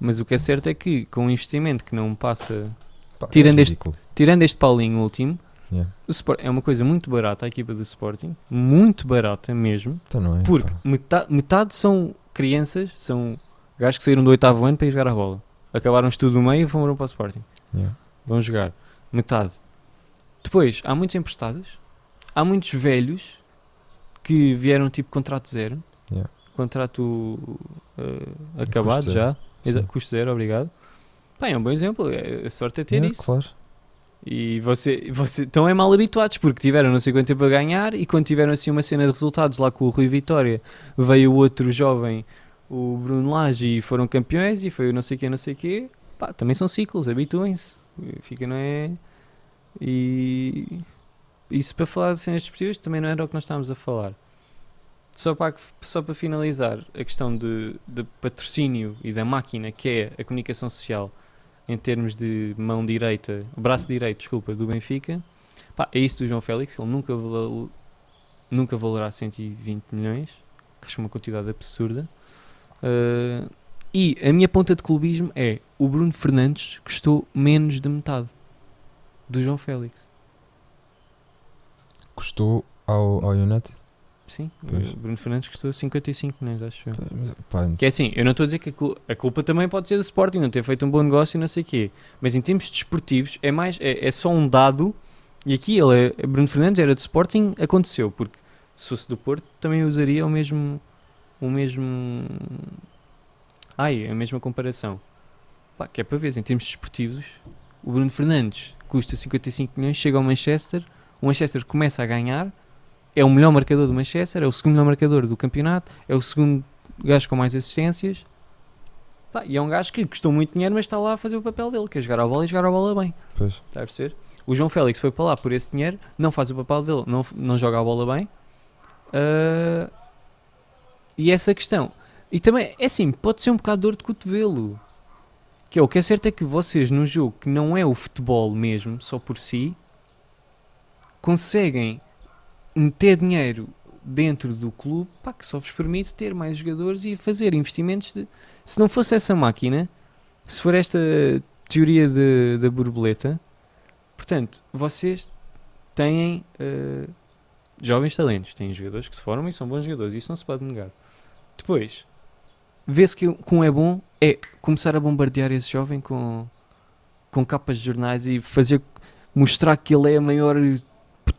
Mas o que é certo é que com um investimento que não passa. Pá, tirando é este-. Tirando este Paulinho último, Yeah. o Sport, é uma coisa muito barata a equipa do Sporting. Muito barata mesmo. Então é? Porque metade, metade são crianças, são gajos que saíram do oitavo ano para ir jogar a bola. Acabaram o estudo do meio e foram para o Sporting. Yeah. Vão jogar. Metade. Depois, há muitos emprestados. Há muitos velhos que vieram tipo contrato zero. Yeah. Contrato eh, acabado já. Exa- Sim. Custo zero, obrigado. Pá, é um bom exemplo. é- A sorte é ter Yeah, isso. Claro. E você, você estão é mal habituados porque tiveram não sei quanto tempo a ganhar e quando tiveram assim uma cena de resultados lá com o Rui Vitória, veio o outro jovem, o Bruno Lage, e foram campeões e foi o não sei quê, não sei quê. Pá, também são ciclos, habituem-se. Fica, não é? E isso para falar de cenas desportivas também não era o que nós estávamos a falar. Só para, só para finalizar a questão de, de patrocínio e da máquina que é a comunicação social em termos de mão direita, braço direito, desculpa, do Benfica, pá, é isso do João Félix, ele nunca, val, nunca valerá 120 milhões, que acho uma quantidade absurda. Uh, e a minha ponta de clubismo é o Bruno Fernandes custou menos de metade do João Félix. Custou ao, ao United? Sim, Pois. o Bruno Fernandes custou 55 milhões, acho eu. Mas, pá, Que é assim, eu não estou a dizer que a culpa também pode ser do Sporting, não ter feito um bom negócio e não sei o quê. Mas em termos desportivos, é, mais, é, é só um dado. E aqui ele é, Bruno Fernandes era do Sporting, aconteceu. Porque se fosse do Porto, também usaria o mesmo. O mesmo. Ai, a mesma comparação. Pá, que é para ver, em termos desportivos, o Bruno Fernandes custa 55 milhões, chega ao Manchester, o Manchester começa a ganhar, é o melhor marcador do Manchester, é o segundo melhor marcador do campeonato, é o segundo gajo com mais assistências. Pá, e é um gajo que custou muito dinheiro, mas está lá a fazer o papel dele, que é jogar a bola e jogar a bola bem. pois. Está a perceber? O João Félix foi para lá por esse dinheiro, não faz o papel dele, não, não joga a bola bem. Ah, e essa questão. E também, é assim, pode ser um bocado dor de cotovelo. Que é, o que é certo é que vocês, num jogo que não é o futebol mesmo, só por si, conseguem meter dinheiro dentro do clube pá, que só vos permite ter mais jogadores e fazer investimentos. De... Se não fosse essa máquina, se for esta teoria de- da borboleta, portanto, vocês têm eh, jovens talentos, têm jogadores que se formam e são bons jogadores, isso não se pode negar. Depois, vê-se que um é bom é começar a bombardear esse jovem com, com capas de jornais e fazer mostrar que ele é a maior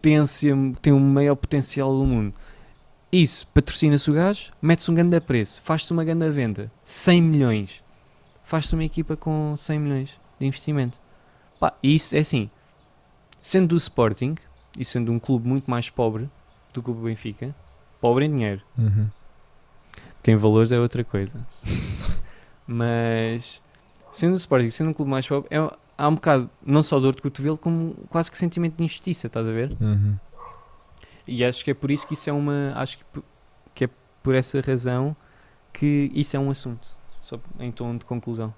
potência, tem o maior potencial do mundo. Isso, patrocina-se o gajo, mete-se um grande preço, faz-se uma grande venda, 100 milhões, faz-se uma equipa com 100 milhões de investimento. Pá, isso é assim, sendo do Sporting e sendo um clube muito mais pobre do que o Benfica, pobre em dinheiro, Uhum. que em valores é outra coisa. Mas sendo o Sporting, sendo um clube mais pobre, é, há um bocado não só dor de cotovelo, como quase que sentimento de injustiça, estás a ver? Uhum. E acho que é por isso que isso é uma. Acho que, que é por essa razão que isso é um assunto. Só em tom de conclusão.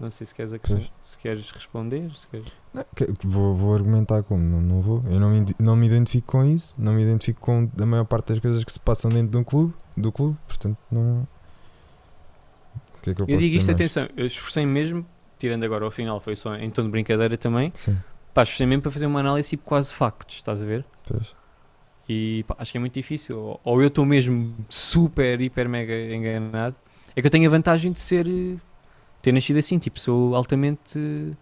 Não sei se queres, se queres responder. Se queres... Não, Vou, vou argumentar como? Não, não vou. Eu não me, não me identifico com isso. Não me identifico com a maior parte das coisas que se passam dentro de um clube. Do clube. Portanto, não. O que é que eu, Eu digo isto, mais? atenção, eu esforcei mesmo, tirando agora ao final, foi só em tom de brincadeira também, Sim. para Pá, mesmo para fazer uma análise tipo quase factos, estás a ver? Pois. E pá, acho que é muito difícil. Ou- eu estou mesmo super, hiper, mega enganado. É que eu tenho a vantagem de ser. eh, ter nascido assim, tipo, sou altamente eh,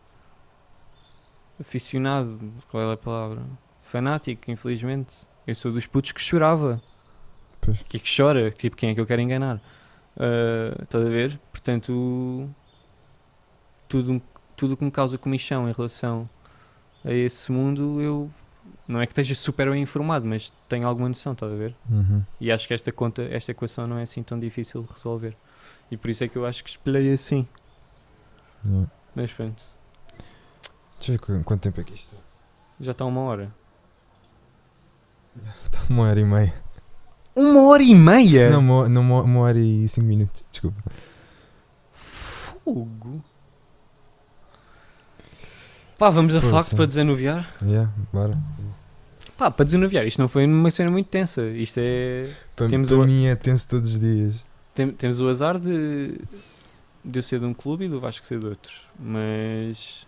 aficionado. Qual é a palavra? Fanático, infelizmente. Eu sou dos putos que chorava. Pois. Que é que chora? Tipo, quem é que eu quero enganar? Ah, estás a ver? Portanto, tudo tudo que me causa comichão em relação a esse mundo, eu não é que esteja super bem informado, mas tenho alguma noção, estás a ver? Uhum. E acho que esta conta, esta equação não é assim tão difícil de resolver. E por isso é que eu acho que espelhei assim. Yeah. Mas pronto, Deixa eu ver qu- quanto tempo é que isto já está uma hora. está. Uma hora e meia. Uma hora e meia? Não, uma, não, uma, uma hora e cinco minutos. Desculpa. Fogo. Pá, vamos a facto para desanuviar? Yeah, bora. Pá, para desanuviar, isto não foi uma cena muito tensa. Isto é. Para, Temos para o- mim é tenso todos os dias. Tem- temos o azar de, de eu ser de um clube e do Vasco ser de outro. Mas.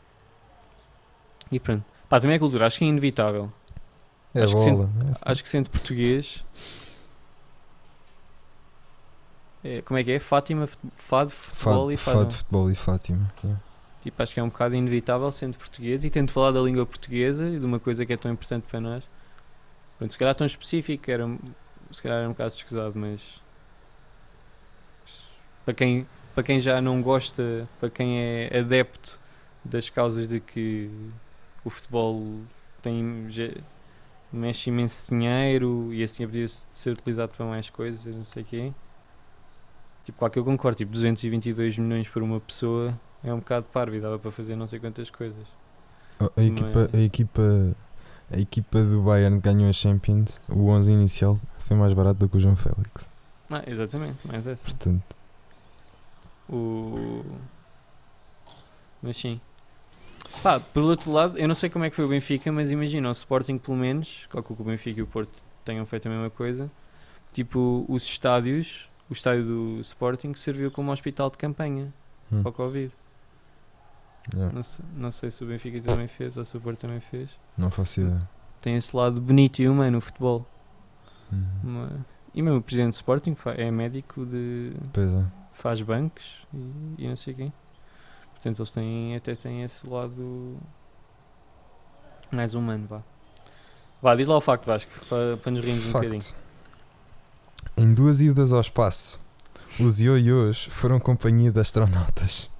E pronto. Pá, também é cultura, acho que é inevitável. É Acho que sim. bola. é assim. Acho que sendo português. É, como é que é? Fátima, fado, futebol Fado, e fado, Fátima. futebol e Fátima. yeah. Tipo, acho que é um bocado inevitável sendo português e tendo falar da língua portuguesa e de uma coisa que é tão importante para nós. Pronto, se calhar tão específico, era, se calhar era um bocado escusado, mas para quem, para quem já não gosta, para quem é adepto das causas de que o futebol tem, mexe imenso dinheiro e assim podia ser utilizado para mais coisas, não sei o quê. Tipo, claro que eu concordo, tipo, 222 milhões por uma pessoa é um bocado parvo e dava para fazer não sei quantas coisas. Oh, A equipa, Mas- a equipa, a equipa do Bayern ganhou a Champions, o 11 inicial foi mais barato do que o João Félix. Ah, exatamente, mais essa. Portanto, O... Mas sim. Pá, pelo outro lado, eu não sei como é que foi o Benfica, mas imagina, o Sporting pelo menos, calculo que o Benfica e o Porto tenham feito a mesma coisa. Tipo, os estádios, o estádio do Sporting serviu como hospital de campanha hum, para o Covid. Yeah, Não sei, não sei se o Benfica também fez ou se o Porto também fez. não faço ideia. Tem esse lado bonito e humano no futebol. Uhum. Uma- E mesmo o presidente do Sporting fa- é médico de. Pois é. faz bancos e, e não sei quem. Portanto, eles têm, até têm esse lado mais humano, vá. Vá, diz lá o facto, Vasco, para, para nos rirmos um bocadinho. Facto. Em duas idas ao espaço, os ioiôs foram companhia de astronautas.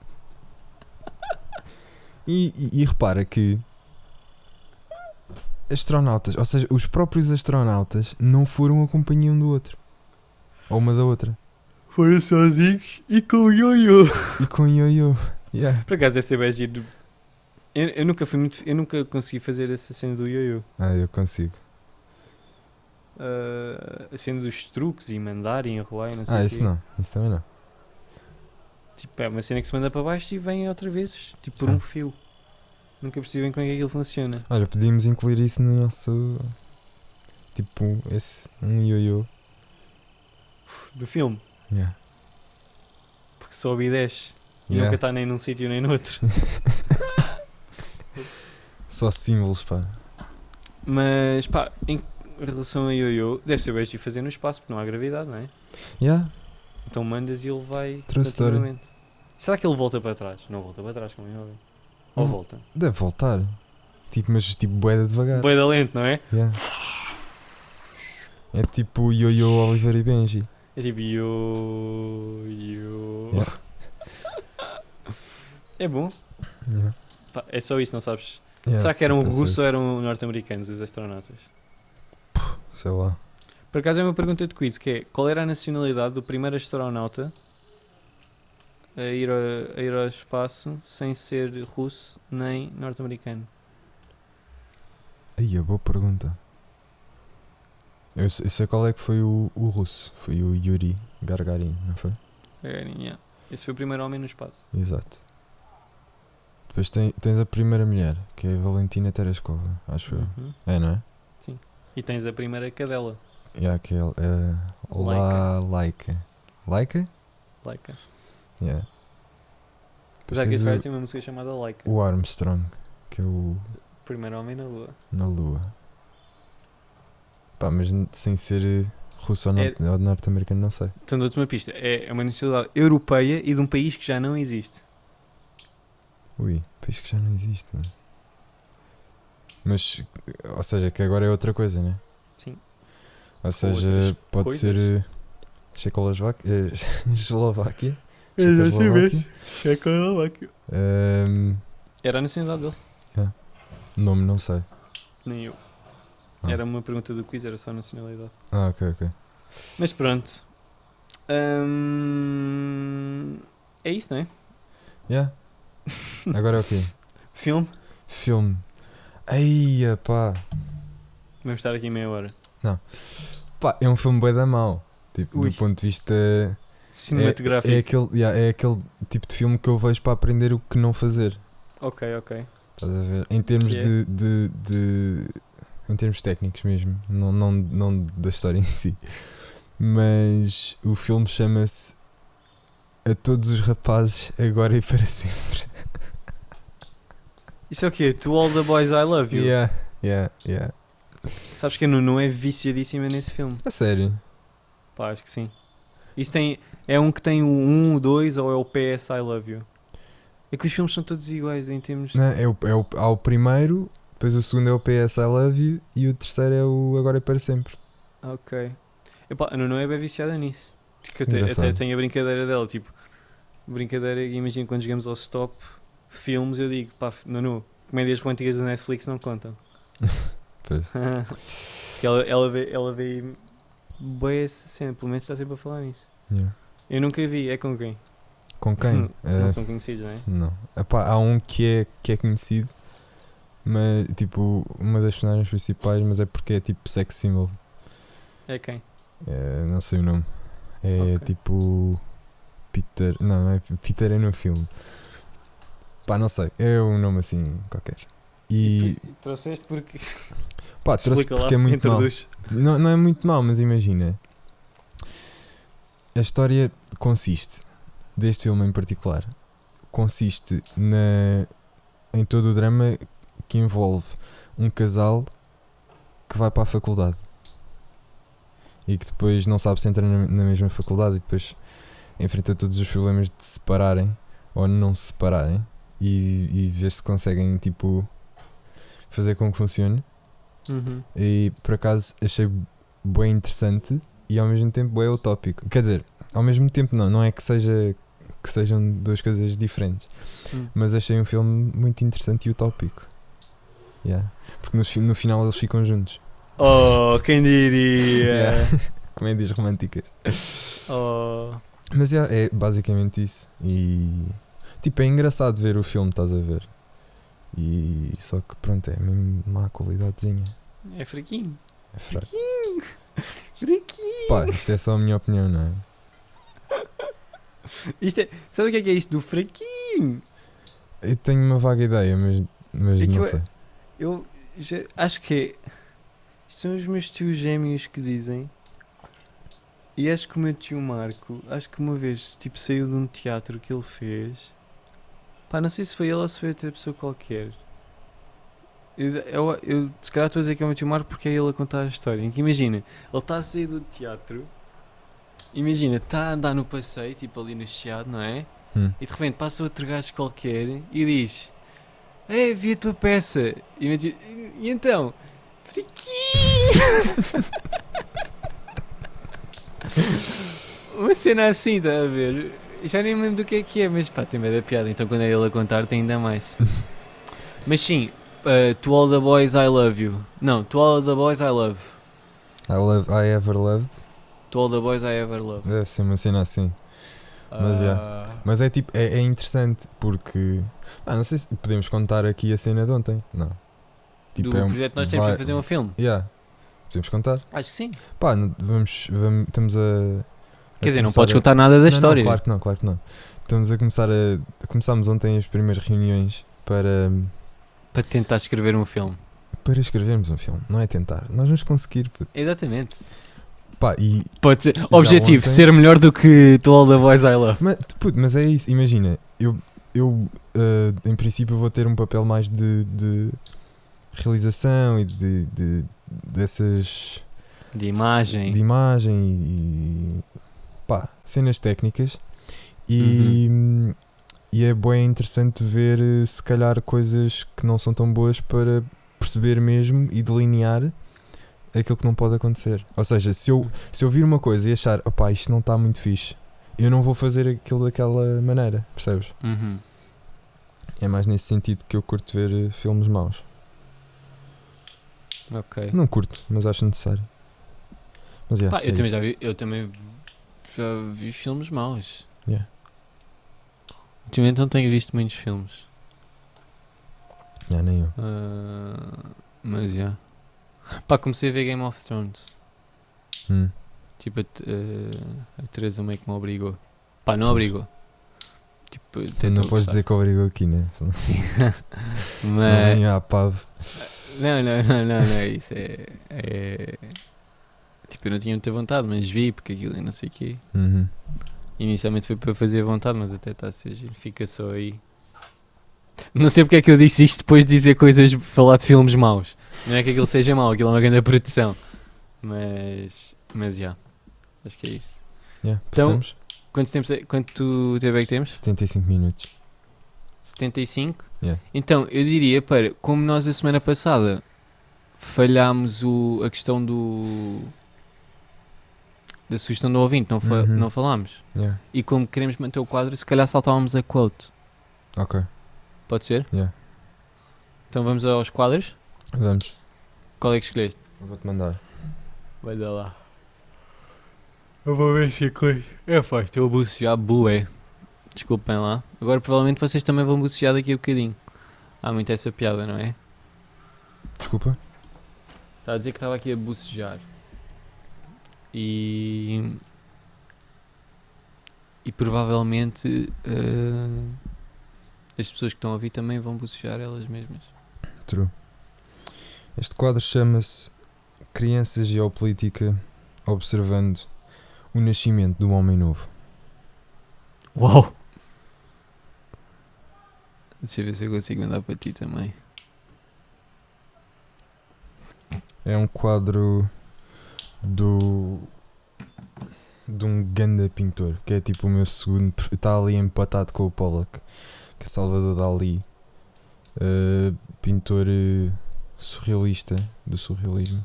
E, e- e repara que astronautas, ou seja, os próprios astronautas não foram a companhia um do outro. Ou uma da outra. Foram sozinhos e com o ioiô. E com ioiô. Yeah. Por acaso deve ser bem giro. Eu, eu nunca fui muito. Eu nunca consegui fazer essa cena do ioiô. Ah, eu consigo. Ah, a cena dos truques e mandar e enrolar e não sei Ah, isso quê. não. Isso também não. Tipo, é uma cena que se manda para baixo e vem outra vez, tipo por Ah. um fio. Nunca percebi bem como é que aquilo funciona. Olha, podíamos incluir isso no nosso. Tipo, esse. Um ioiô. Do filme. Yeah. Porque sobe e desce. E Yeah. nunca está nem num sítio nem no outro. Só símbolos, pá. Mas pá, em relação a ioiô, deve ser bem de fazer no espaço, porque não há gravidade, não é? Yeah. Então mandas e ele vai continuamente. Será que ele volta para trás? Não volta para trás, como é óbvio. Ou Hum. volta? Deve voltar. Tipo, mas tipo, boeda devagar. Boeda lento, não é? Yeah. É tipo Yo-Yo Oliver e Benji. É tipo io, io. Yeah. É bom. Yeah. É só isso, não sabes? Será que eram tipo, é russos ou eram norte-americanos os astronautas? Sei lá. Por acaso é uma pergunta de quiz que é qual era a nacionalidade do primeiro astronauta a ir, a, a ir ao espaço sem ser russo nem norte-americano? Aí, a boa pergunta. Eu, sei- eu sei qual é que foi o, o russo. Foi o Yuri Gagarin, não foi? Gagarin, yeah. Esse foi o primeiro homem no espaço. Exato. Depois tem- tens a primeira mulher, que é a Valentina Tereskova, acho eu. Uhum. É, não é? E tens a primeira cadela, Yeah, que é, é La Laika. Laika? Laika. Yeah. Apesar que tens esse o- cara tem uma música chamada Laika. o Armstrong, que é o. Primeiro homem na lua. Na Lua. Pá, mas sem ser eh, russo ou, É- ou norte-americano, não sei. Então, dou-te uma pista. É é uma nacionalidade europeia e de um país que já não existe. Ui, país que já não existe. né? Mas, ou seja, que agora é outra coisa, né? Ou seja, pode coisas. ser eh, Checoslováquia. eh, Eslováquia. Exatamente. Checoslováquia. Checoslováquia. Ehm, Era a nacionalidade dele. nome não sei. Nem eu. Ah. Era uma pergunta do quiz, era só nacionalidade. Ah, ok, ok. Mas pronto. Hum, É isso, não é? Yeah. Agora é o quê? Filme. Filme. Eia, pá. Vamos estar aqui meia hora. Pá, é um filme bem da mau. Tipo, Ui. do ponto de vista. Cinematográfico. É, é, aquele, yeah, é aquele tipo de filme que eu vejo para aprender o que não fazer. Ok, ok. Estás a ver? Em termos Que é? de, de, de- Em termos técnicos mesmo. Não, não, não da história em si. Mas o filme chama-se A Todos os Rapazes Agora e Para Sempre. Isso é o quê? To All the Boys I Love You. Yeah, yeah, yeah. Sabes que a Nuno é viciadíssima nesse filme. A sério. Pá, acho que sim. Isso tem. É um que tem o 1, o 2 ou é o PS I Love You? É que os filmes são todos iguais em termos. Não, é o, é o, há o primeiro, depois o segundo é o PS I Love You e o terceiro é o Agora e Para Sempre. Ok. Epá, a Nuno é bem viciada nisso. Que eu te- até tenho a brincadeira dela, tipo, brincadeira, imagino quando chegamos ao stop filmes, eu digo, pá, Nuno, comédias românticas da Netflix não contam. Pois. Ela, ela vê, ela vê bem essa cena, pelo menos está sempre a falar nisso. Yeah. Eu nunca vi, é com quem? Com quem? Não Eh, são conhecidos, não é? Não. Epá, há um que é, que é conhecido, mas tipo, uma das personagens principais, mas é porque é tipo sex symbol. É quem? É, não sei o nome. É Ok. tipo. Peter. Não, não é Peter é no filme. Pá, não sei. É um nome assim qualquer. E. tu- trouxeste porque. Pá, trouxe Explica lá, porque é muito introduz. Não, não é muito mau, mas imagina. A história consiste, deste filme em particular, consiste na, em todo o drama que envolve um casal que vai para a faculdade e que depois não sabe se entra na, na mesma faculdade e depois enfrenta todos os problemas de se separarem ou não se separarem e, e ver se conseguem tipo fazer com que funcione. Uhum. E por acaso achei bem interessante e ao mesmo tempo bem utópico. Quer dizer, ao mesmo tempo não, não é que seja que sejam duas coisas diferentes, Hum. mas achei um filme muito interessante e utópico. Yeah. Porque no, no final eles ficam juntos. Oh, quem diria? Yeah. Comédias românticas. Oh. Mas yeah, é basicamente isso. E tipo, é engraçado ver o filme, estás a ver? E só que pronto, é mesmo má qualidadezinha. É fraquinho. É fraco. Fraquinho. Pá, isto é só a minha opinião, não é? Isto é, sabe o que é que é isto do fraquinho? Eu tenho uma vaga ideia, mas, mas É não eu- sei. Eu já- acho que é. Isto são os meus tios gêmeos que dizem. E acho que o meu tio Marco, acho que uma vez tipo, saiu de um teatro que ele fez. Pá, não sei se foi ele ou se foi outra pessoa qualquer. Eu, eu, eu se calhar estou a dizer que é o meu tio Marco porque é ele a contar a história. Em que imagina, ele está a sair do teatro. Imagina, está a andar no passeio, tipo ali no chiado, não é? Hum. E de repente passa outro gajo qualquer e diz: É, vi a tua peça. E, o meu tio, "E- e então? Uma cena assim, está a ver? Já nem me lembro do que é que é, mas pá, tem medo da piada. Então quando é ele a contar, tem ainda mais. mas sim, uh, To All the Boys I Love You. Não, To All the Boys I Love. I, love, I Ever Loved. To All the Boys I Ever Love. Deve ser uma cena assim. Mas, Ah, Mas é tipo, é, é interessante porque. Ah, não sei se podemos contar aqui a cena de ontem. Não. Tipo, do é um- projeto nós temos vai- de fazer um filme. Yeah. Podemos contar? Acho que sim. Pá, vamos, vamos. Estamos a. a Quer dizer, não podes a- contar nada da Não, história. Não, claro que não, claro que não. Estamos a começar a. Começámos ontem as primeiras reuniões para. Para tentar escrever um filme. Para escrevermos um filme. Não é tentar. Nós vamos conseguir. puto. Exatamente. Pá, e Pode ser. Objetivo: ontem- ser melhor do que To All the Boys I Love. Mas, puto, mas é isso, imagina, eu, eu eh, em princípio vou ter um papel mais de, de, realização e de, de- dessas De imagem. de imagem e, e, pá, cenas técnicas e, Uhum. E é bem interessante ver eh, se calhar coisas que não são tão boas para perceber mesmo e delinear aquilo que não pode acontecer. Ou seja, se eu, se eu vir uma coisa e achar, opá, isto não está muito fixe, eu não vou fazer aquilo daquela maneira, percebes? Uhum. É mais nesse sentido que eu curto ver eh, filmes maus. Ok. Não curto, mas acho necessário. Mas yeah, Pá, eu é também isto. já vi, eu também já vi filmes maus. Yeah. Ultimamente não tenho visto muitos filmes. Yeah, nem eu. Ah, mas já. Pá, comecei a ver Game of Thrones. Hum. Tipo, a, eh, a Teresa meio que me obrigou. Pá, não obrigou. Tipo, não podes dizer que obrigou aqui, né? Senão, Mas. senão PAV. Não, não, não, não, não, isso é, é. Tipo, eu não tinha muita vontade, mas vi porque aquilo e não sei o quê. Uhum. Inicialmente foi para fazer vontade, mas até está a ser giro. Fica só aí. Não sei porque é que eu disse isto depois de dizer coisas, falar de filmes maus. Não é que aquilo seja mau, aquilo é uma grande produção. Mas. Mas já. Acho que é isso. Yeah, Então- passamos Quanto tempo, é- quanto tempo é que temos? 75 minutos. 75? Yeah. Então, eu diria para, como nós a semana passada falhámos o, a questão do. Da sugestão do ouvinte, não, fa- Uhum. não falámos. Yeah. E como queremos manter o quadro, se calhar saltávamos a quote. Ok, Pode ser? Yeah. Então vamos aos quadros. vamos. Qual é que escolheste? Eu Vou-te mandar. Vai dar lá. Eu vou ver se coisa. É, pá, estou a bucejar bué. Desculpem lá. Agora provavelmente vocês também vão bucejar daqui a bocadinho. Há muito essa piada, não é? Desculpa. Estava a dizer que estava aqui a bucejar. E. E provavelmente. eh, as pessoas que estão a ouvir também vão bucejar elas mesmas. True. Este quadro chama-se Criança Geopolítica Observando o Nascimento do Homem Novo. Uau! Deixa eu ver se eu consigo mandar para ti também. É um quadro do. de um ganda pintor, que é tipo o meu segundo. Está ali empatado com o Pollock, que é Salvador Dali, eh, pintor eh, surrealista, do surrealismo,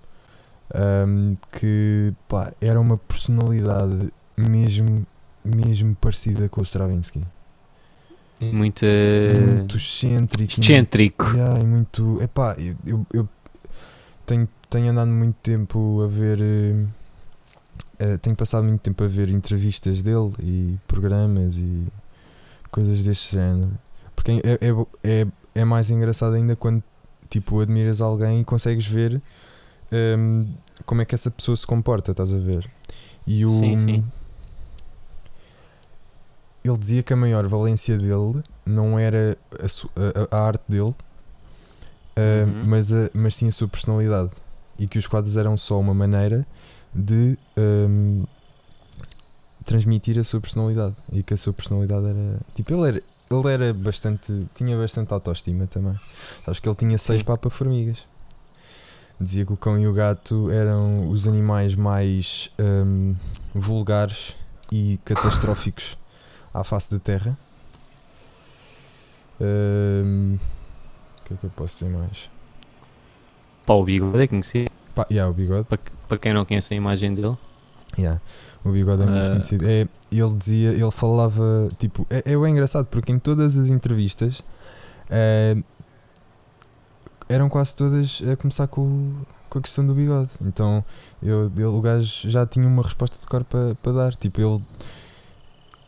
ahm, que pá, era uma personalidade mesmo, mesmo parecida com o Stravinsky. Muito. Muito excêntrico. excêntrico. Yeah, e muito. Epá, eu, eu, eu tenho, tenho andado muito tempo a ver. eh, tenho passado muito tempo a ver entrevistas dele e programas e coisas deste género. Porque é, é, é, é mais engraçado ainda quando tipo admiras alguém e consegues ver ehm, como é que essa pessoa se comporta, estás a ver? E o, Sim, sim. ele dizia que a maior valência dele não era a, a- a- arte dele, ah, Uhum. mas, a- mas sim a sua personalidade. E que os quadros eram só uma maneira de ahm, transmitir a sua personalidade. E que a sua personalidade era. Tipo, ele era, ele era bastante. tinha bastante autoestima também. Sabes que ele tinha seis Sim. papa-formigas. Dizia que o cão e o gato eram os animais mais ahm, vulgares e catastróficos à face da Terra. Ahm, O que é que eu posso dizer mais? Pá, o bigode é conhecido. Pá, yeah, o bigode. Para, para quem não conhece a imagem dele. Yeah, o bigode é muito Ah. conhecido. É, ele dizia, ele falava, tipo, é, é engraçado porque em todas as entrevistas eh, eram quase todas a começar com, com a questão do bigode. Então eu, ele, o gajo já tinha uma resposta de cor para dar. Tipo, ele,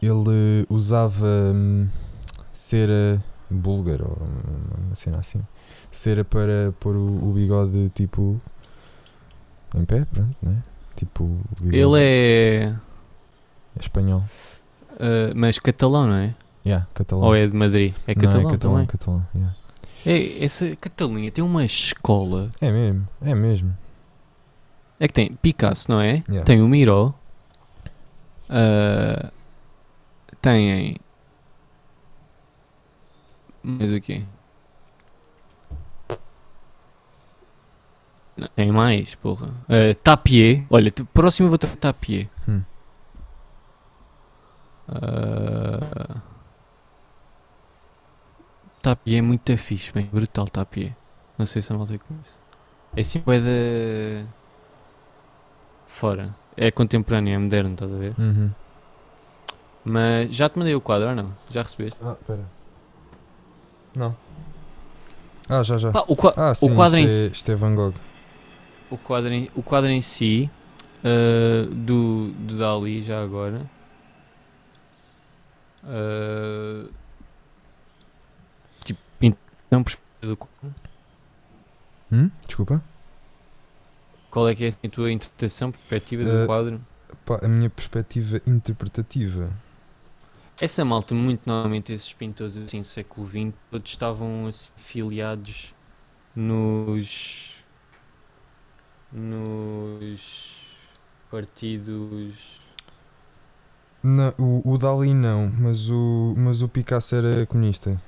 ele eh, usava hum, cera búlgara ou uma cena assim. Cera para pôr o, o bigode tipo em pé, pronto, né? Tipo, Ele é. é espanhol. ah, mas catalão, não é? Yeah, catalão. Ou é de Madrid? É Não, catalão, é catalão, também. catalão. yeah. É, essa Catalunha tem uma escola. É mesmo, é mesmo. É que tem Picasso, não é? Yeah. Tem o Miró. ah, tem. Mais o quê? Não, tem mais, porra. Uh, Tapier. Olha, próximo eu vou trazer Tapier. Hum. Uh, Tapier é muito fixe, bem, brutal Tapier. Não sei se a malta conhece. É assim, é da. Fora. É contemporâneo, é moderno, estás a ver? Uhum. Mas já te mandei o quadro ou não? Já recebeste? Ah, pera. Não. Ah, já, já. Pá, o, qua- Ah, sim, o quadro em isto, si. é, é Van Gogh. O quadro em, o quadro em si uh, do, do Dali, já agora. Uh, tipo, então, perspectiva do quadro. Hum? Desculpa. qual é que é assim, a tua interpretação, perspectiva do Uh, quadro? Pá, a minha perspectiva interpretativa. Essa malta, muito normalmente, esses pintores assim, século XX, todos estavam assim, filiados nos. Nos partidos. Não, o, o Dali não, mas o, mas o Picasso era comunista.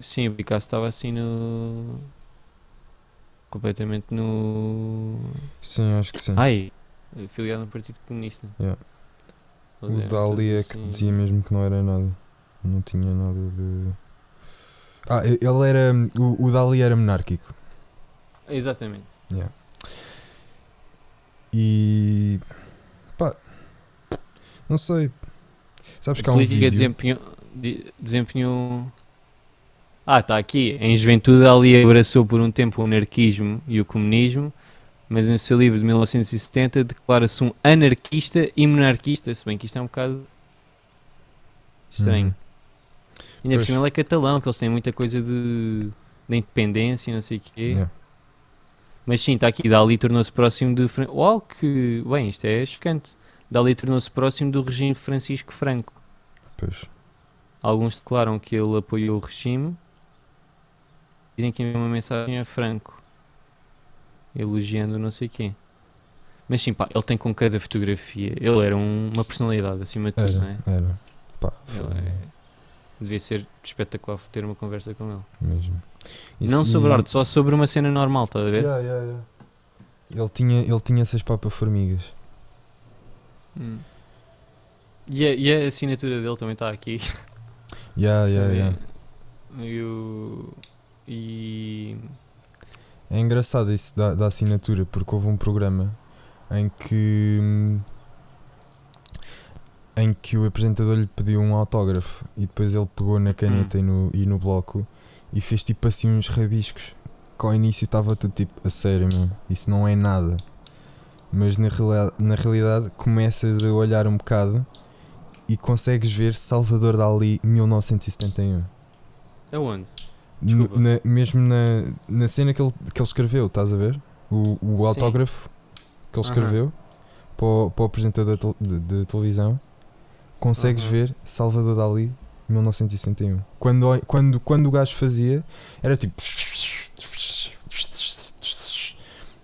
Sim, o Picasso estava assim no. completamente no. Sim, acho que sim. Ai! filiado no Partido Comunista. Yeah. O Dali é todos que assim- dizia mesmo que não era nada. Não tinha nada de. Ah, ele era. O, o Dali era monárquico. Exatamente. Yeah. E. pá. Não sei. Sabes que há um política vídeo. desempenhou, de- desempenhou. Ah, está aqui. Em juventude, ali abraçou por um tempo o anarquismo e o comunismo, mas no seu livro de 1970 declara-se um anarquista e monarquista, se bem que isto é um bocado estranho. Uhum. Ainda por cima ele é catalão, que eles têm muita coisa de, de independência e não sei o quê. Yeah. Mas sim, está aqui, Dali tornou-se próximo de... Fran- Uau, que... Bem, isto é chocante. Dali tornou-se próximo do regime Francisco Franco. Pois. Alguns declaram que ele apoiou o regime. Dizem que enviou uma mensagem a Franco. Elogiando não sei quê. Mas sim, pá, ele tem com cada fotografia. Ele era um- uma personalidade acima de tudo, não é? Era, era. Pá, foi Ele é- Devia ser espetacular ter uma conversa com ele. mesmo. Não Isso- sobre e- arte, só sobre uma cena normal, estás a ver? Yeah, yeah, yeah. Ele tinha, ele tinha essas papas-formigas. Hum. E, a, e a assinatura dele também está aqui. Yeah, yeah, yeah. E o- E. É engraçado isso da, da assinatura, porque houve um programa em que hum, em que o apresentador lhe pediu um autógrafo e depois ele pegou na caneta e, no, e no bloco e fez tipo assim uns rabiscos que ao início estava tudo tipo a sério, meu, isso não é nada. Mas na, reali- na realidade começas a olhar um bocado e consegues ver Salvador Dali 1971. Aonde? Desculpa. na- mesmo na, na cena que ele, que ele escreveu, estás a ver? O, o autógrafo que ele escreveu para, o, para o apresentador de, de- de televisão, consegues ver Salvador Dali 1961. Quando, o- quando, quando o gajo fazia, era tipo.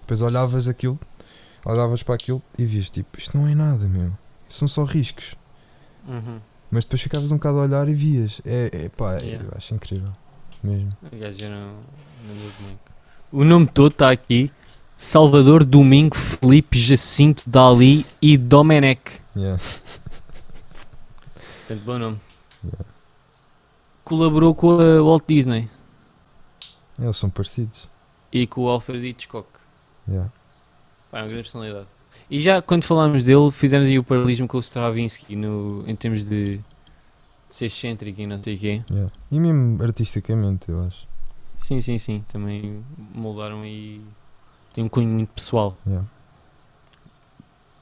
Depois olhavas aquilo, olhavas para aquilo e vias tipo, isto não é nada, meu. São só riscos. Uhum. Mas depois ficavas um bocado a olhar e vias. É, é pá, é- Yeah. eu acho incrível. Mesmo. O gajo meu boneco. O nome todo está aqui: Salvador Domingo Felipe Jacinto Dali e Domenech. Yeah. Portanto, bom nome. Yeah. Colaborou com a Walt Disney Eles são parecidos. e com o Alfred Hitchcock. Yeah. Pá, é uma grande personalidade. E já quando falámos dele, fizemos aí o paralelismo com o Stravinsky no, em termos de, de ser excêntrico e não sei o quê. Yeah. E mesmo artisticamente, eu acho. Sim, sim, sim. Também moldaram aí. Tem um cunho muito pessoal. Yeah.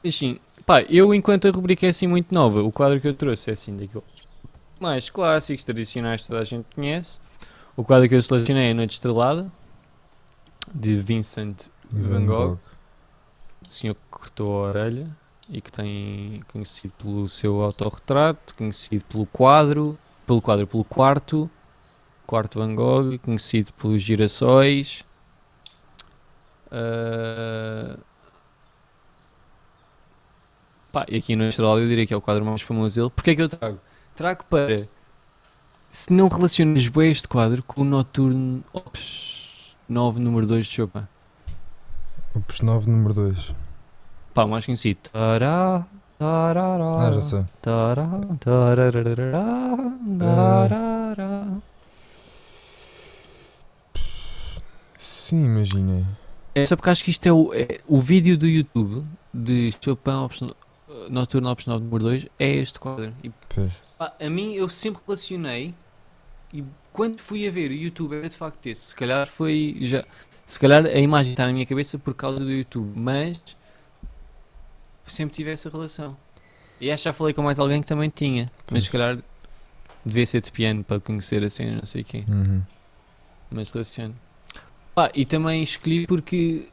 Mas sim, pá, eu enquanto a rubrica é assim muito nova, o quadro que eu trouxe é assim daqueles mais clássicos, tradicionais, que toda a gente conhece. O quadro que eu selecionei é Noite Estrelada, de Vincent Van Gogh, o senhor que cortou a orelha e que tem conhecido pelo seu autorretrato, conhecido pelo quadro, pelo quadro, pelo quarto, quarto Van Gogh, conhecido pelos girassóis. Ah, Pá, e aqui no Estrelado eu diria que é o quadro mais famoso dele. Porquê é que eu trago? Trago para. Se não relacionas bem este quadro com o Noturno Ops 9, número 2 de Chopin. Opus 9, número 2. Pá, mais conhecido. Tará, tarará, Ah, já sei. tará, tarararará, tarará. Sim, imagina. É só porque acho que isto é o, é- o vídeo do YouTube de Chopin Option, Noturno Option 9 número 2 é este quadro. E, Pois. Pá, a mim eu sempre relacionei e quando fui a ver o YouTube era de facto esse. Se calhar foi já. Se calhar a imagem está na minha cabeça por causa do YouTube, mas sempre tive essa relação. E acho que já falei com mais alguém que também tinha, mas se calhar devia ser de piano para conhecer a cena, não sei quê. Uhum. Mas relaciono. Pá, e também escolhi porque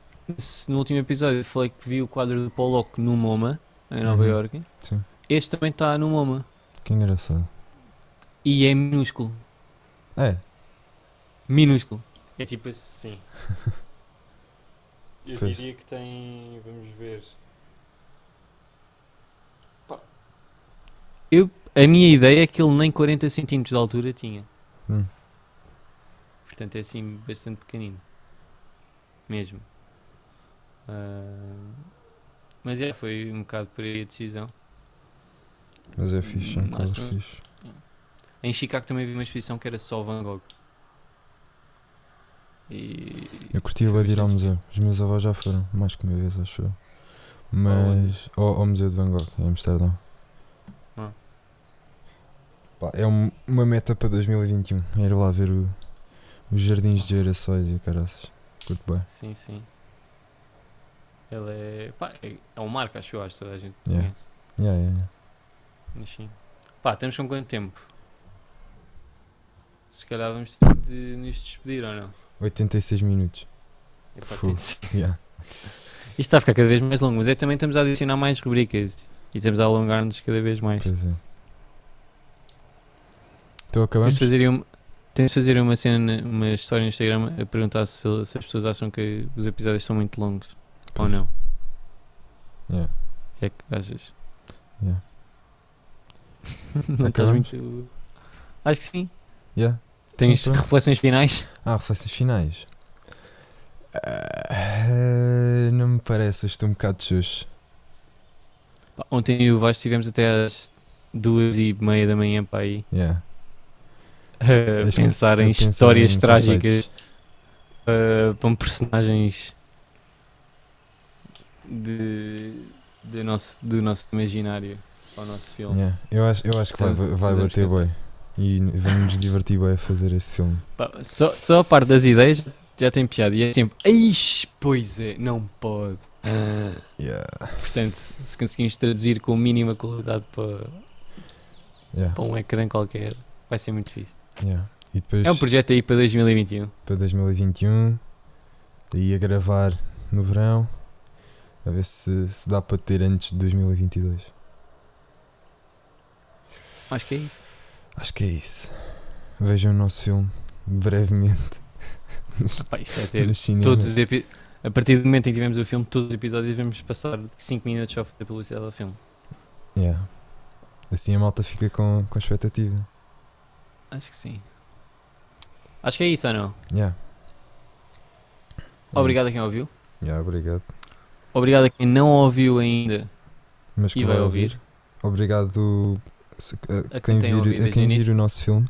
no último episódio falei que vi o quadro do Pollock no MoMA, em Nova Uhum. Iorque. Sim. Este também está no MoMA Que engraçado. e é minúsculo. É. Minúsculo. É tipo assim. Eu Pois. diria que tem. Vamos ver. Pá. Eu, a minha ideia é que ele nem 40 cm de altura tinha. Hum. Portanto é assim bastante pequenino. Mesmo. Ah, mas é, foi um bocado por aí a decisão. Mas é fixe, são cores que- fixe. Em Chicago também vi uma exposição que era só Van Gogh. E. Eu curti bem de ir ao museu. Os meus avós já foram, mais que uma vez, acho eu. Mas. Ao, ao Museu de Van Gogh, em Amsterdão. Ah. Pá, é um- uma meta para 2021. É ir lá ver o- os jardins de gerações e o caraças. Curto bem. Sim, sim. Ele é. Pá, é, é um marco, acho eu, acho que toda a gente Yeah. conhece. Yeah, yeah, yeah. Sim. Pá, temos com quanto tempo? Se calhar vamos ter de nos despedir ou não? 86 minutos. Epá, Fu. tem de ser. Yeah. Isto está a ficar cada vez mais longo, mas é que também estamos a adicionar mais rubricas e estamos a alongar-nos cada vez mais. Pois é. Então Temos acabamos? de fazer uma, temos de fazer uma cena, uma história no Instagram a perguntar se, se as pessoas acham que os episódios são muito longos ou Pois. não. Yeah. O que é que achas? Yeah. Não muito. Acho que sim. Yeah. Tens Então reflexões finais? Ah, reflexões finais. Ah, não me parece, estou um bocado xuxo. Ontem eu e o Vasco estivemos até às duas e meia da manhã para aí Yeah. pensar em histórias em trágicas uh, para personagens de, de nosso, do nosso imaginário para o nosso filme. Yeah. Eu, acho, eu acho que vai, Estamos- vai bater bem. E vamos nos divertir bem a fazer este filme. Pá, só, só a parte das ideias já tem piada e é sempre, Eish, pois é, não pode. Ah, Yeah. portanto, se conseguimos traduzir com mínima qualidade para, Yeah. para um ecrã qualquer, vai ser muito fixe. Yeah. E depois É um projeto aí para 2021. para 2021, aí a gravar no verão, a ver se, se dá para ter antes de 2022. Acho que é isso. Acho que é isso. Vejam o nosso filme brevemente Pá, isto vai ter no cinema. todos os A partir do momento em que tivemos o filme, todos os episódios vamos passar 5 minutos só a fazer publicidade ao filme. Yeah. Assim a malta fica com, com expectativa. Acho que sim. Acho que é isso ou não? Yeah. É Obrigado a isso. quem ouviu. Yeah, obrigado. Obrigado a quem não ouviu ainda Mas que e vai ouvir. Obrigado se- a, A quem, quem vir, a quem o vir o nosso filme.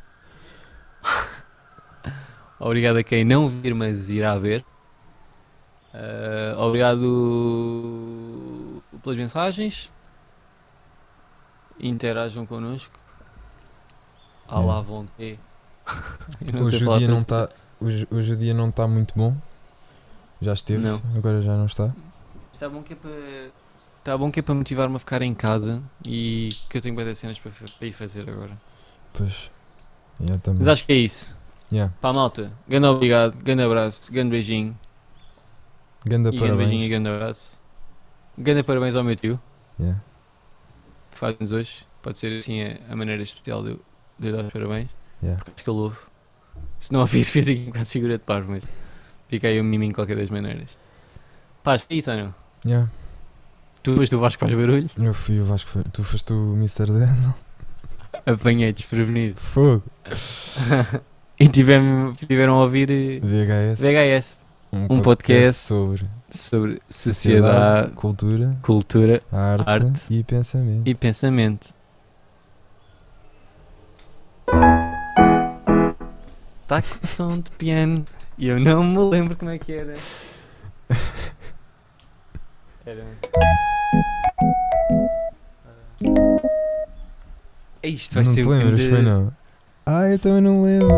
Obrigado a quem não vir, mas irá ver. Ah, obrigado pelas mensagens. Interajam connosco. À la vontade. Não sei Hoje o, dia não tá, hoje, hoje o dia não está muito bom. Já esteve, Não. agora já não está. Está bom que é para. Está bom que é para motivar-me a ficar em casa e que eu tenho muitas cenas para, para ir fazer agora. Pois. Yeah, também. Mas acho que é isso. Yeah. Pá, malta. Grande obrigado, grande abraço, grande beijinho. Ganda e grande beijinho e parabéns. grande abraço. Grande parabéns ao meu tio, Yeah. que faz-nos hoje. Pode ser assim a, a maneira especial de eu, de eu dar os parabéns. Yeah. Porque acho que ele ouve. Se não ouvir, fiz aqui um bocado de figura de parvo, mas fica aí um miminho de qualquer das maneiras. Pá, acho que é isso ou não? Yeah. Tu depois do Vasco faz barulho, Eu fui o Vasco, foi- tu foste o Mr. Denzel. apanhei desprevenido. Fogo. e tiveram, tiveram a ouvir eh, VHS. VHS. Um podcast sobre sobre sociedade, cultura, cultura arte, arte e pensamento. e pensamento. Tá com som de piano e eu não me lembro como é que era. Era. É isto, vai não ser te o lembras, grande- foi não? Ah, eu também não lembro.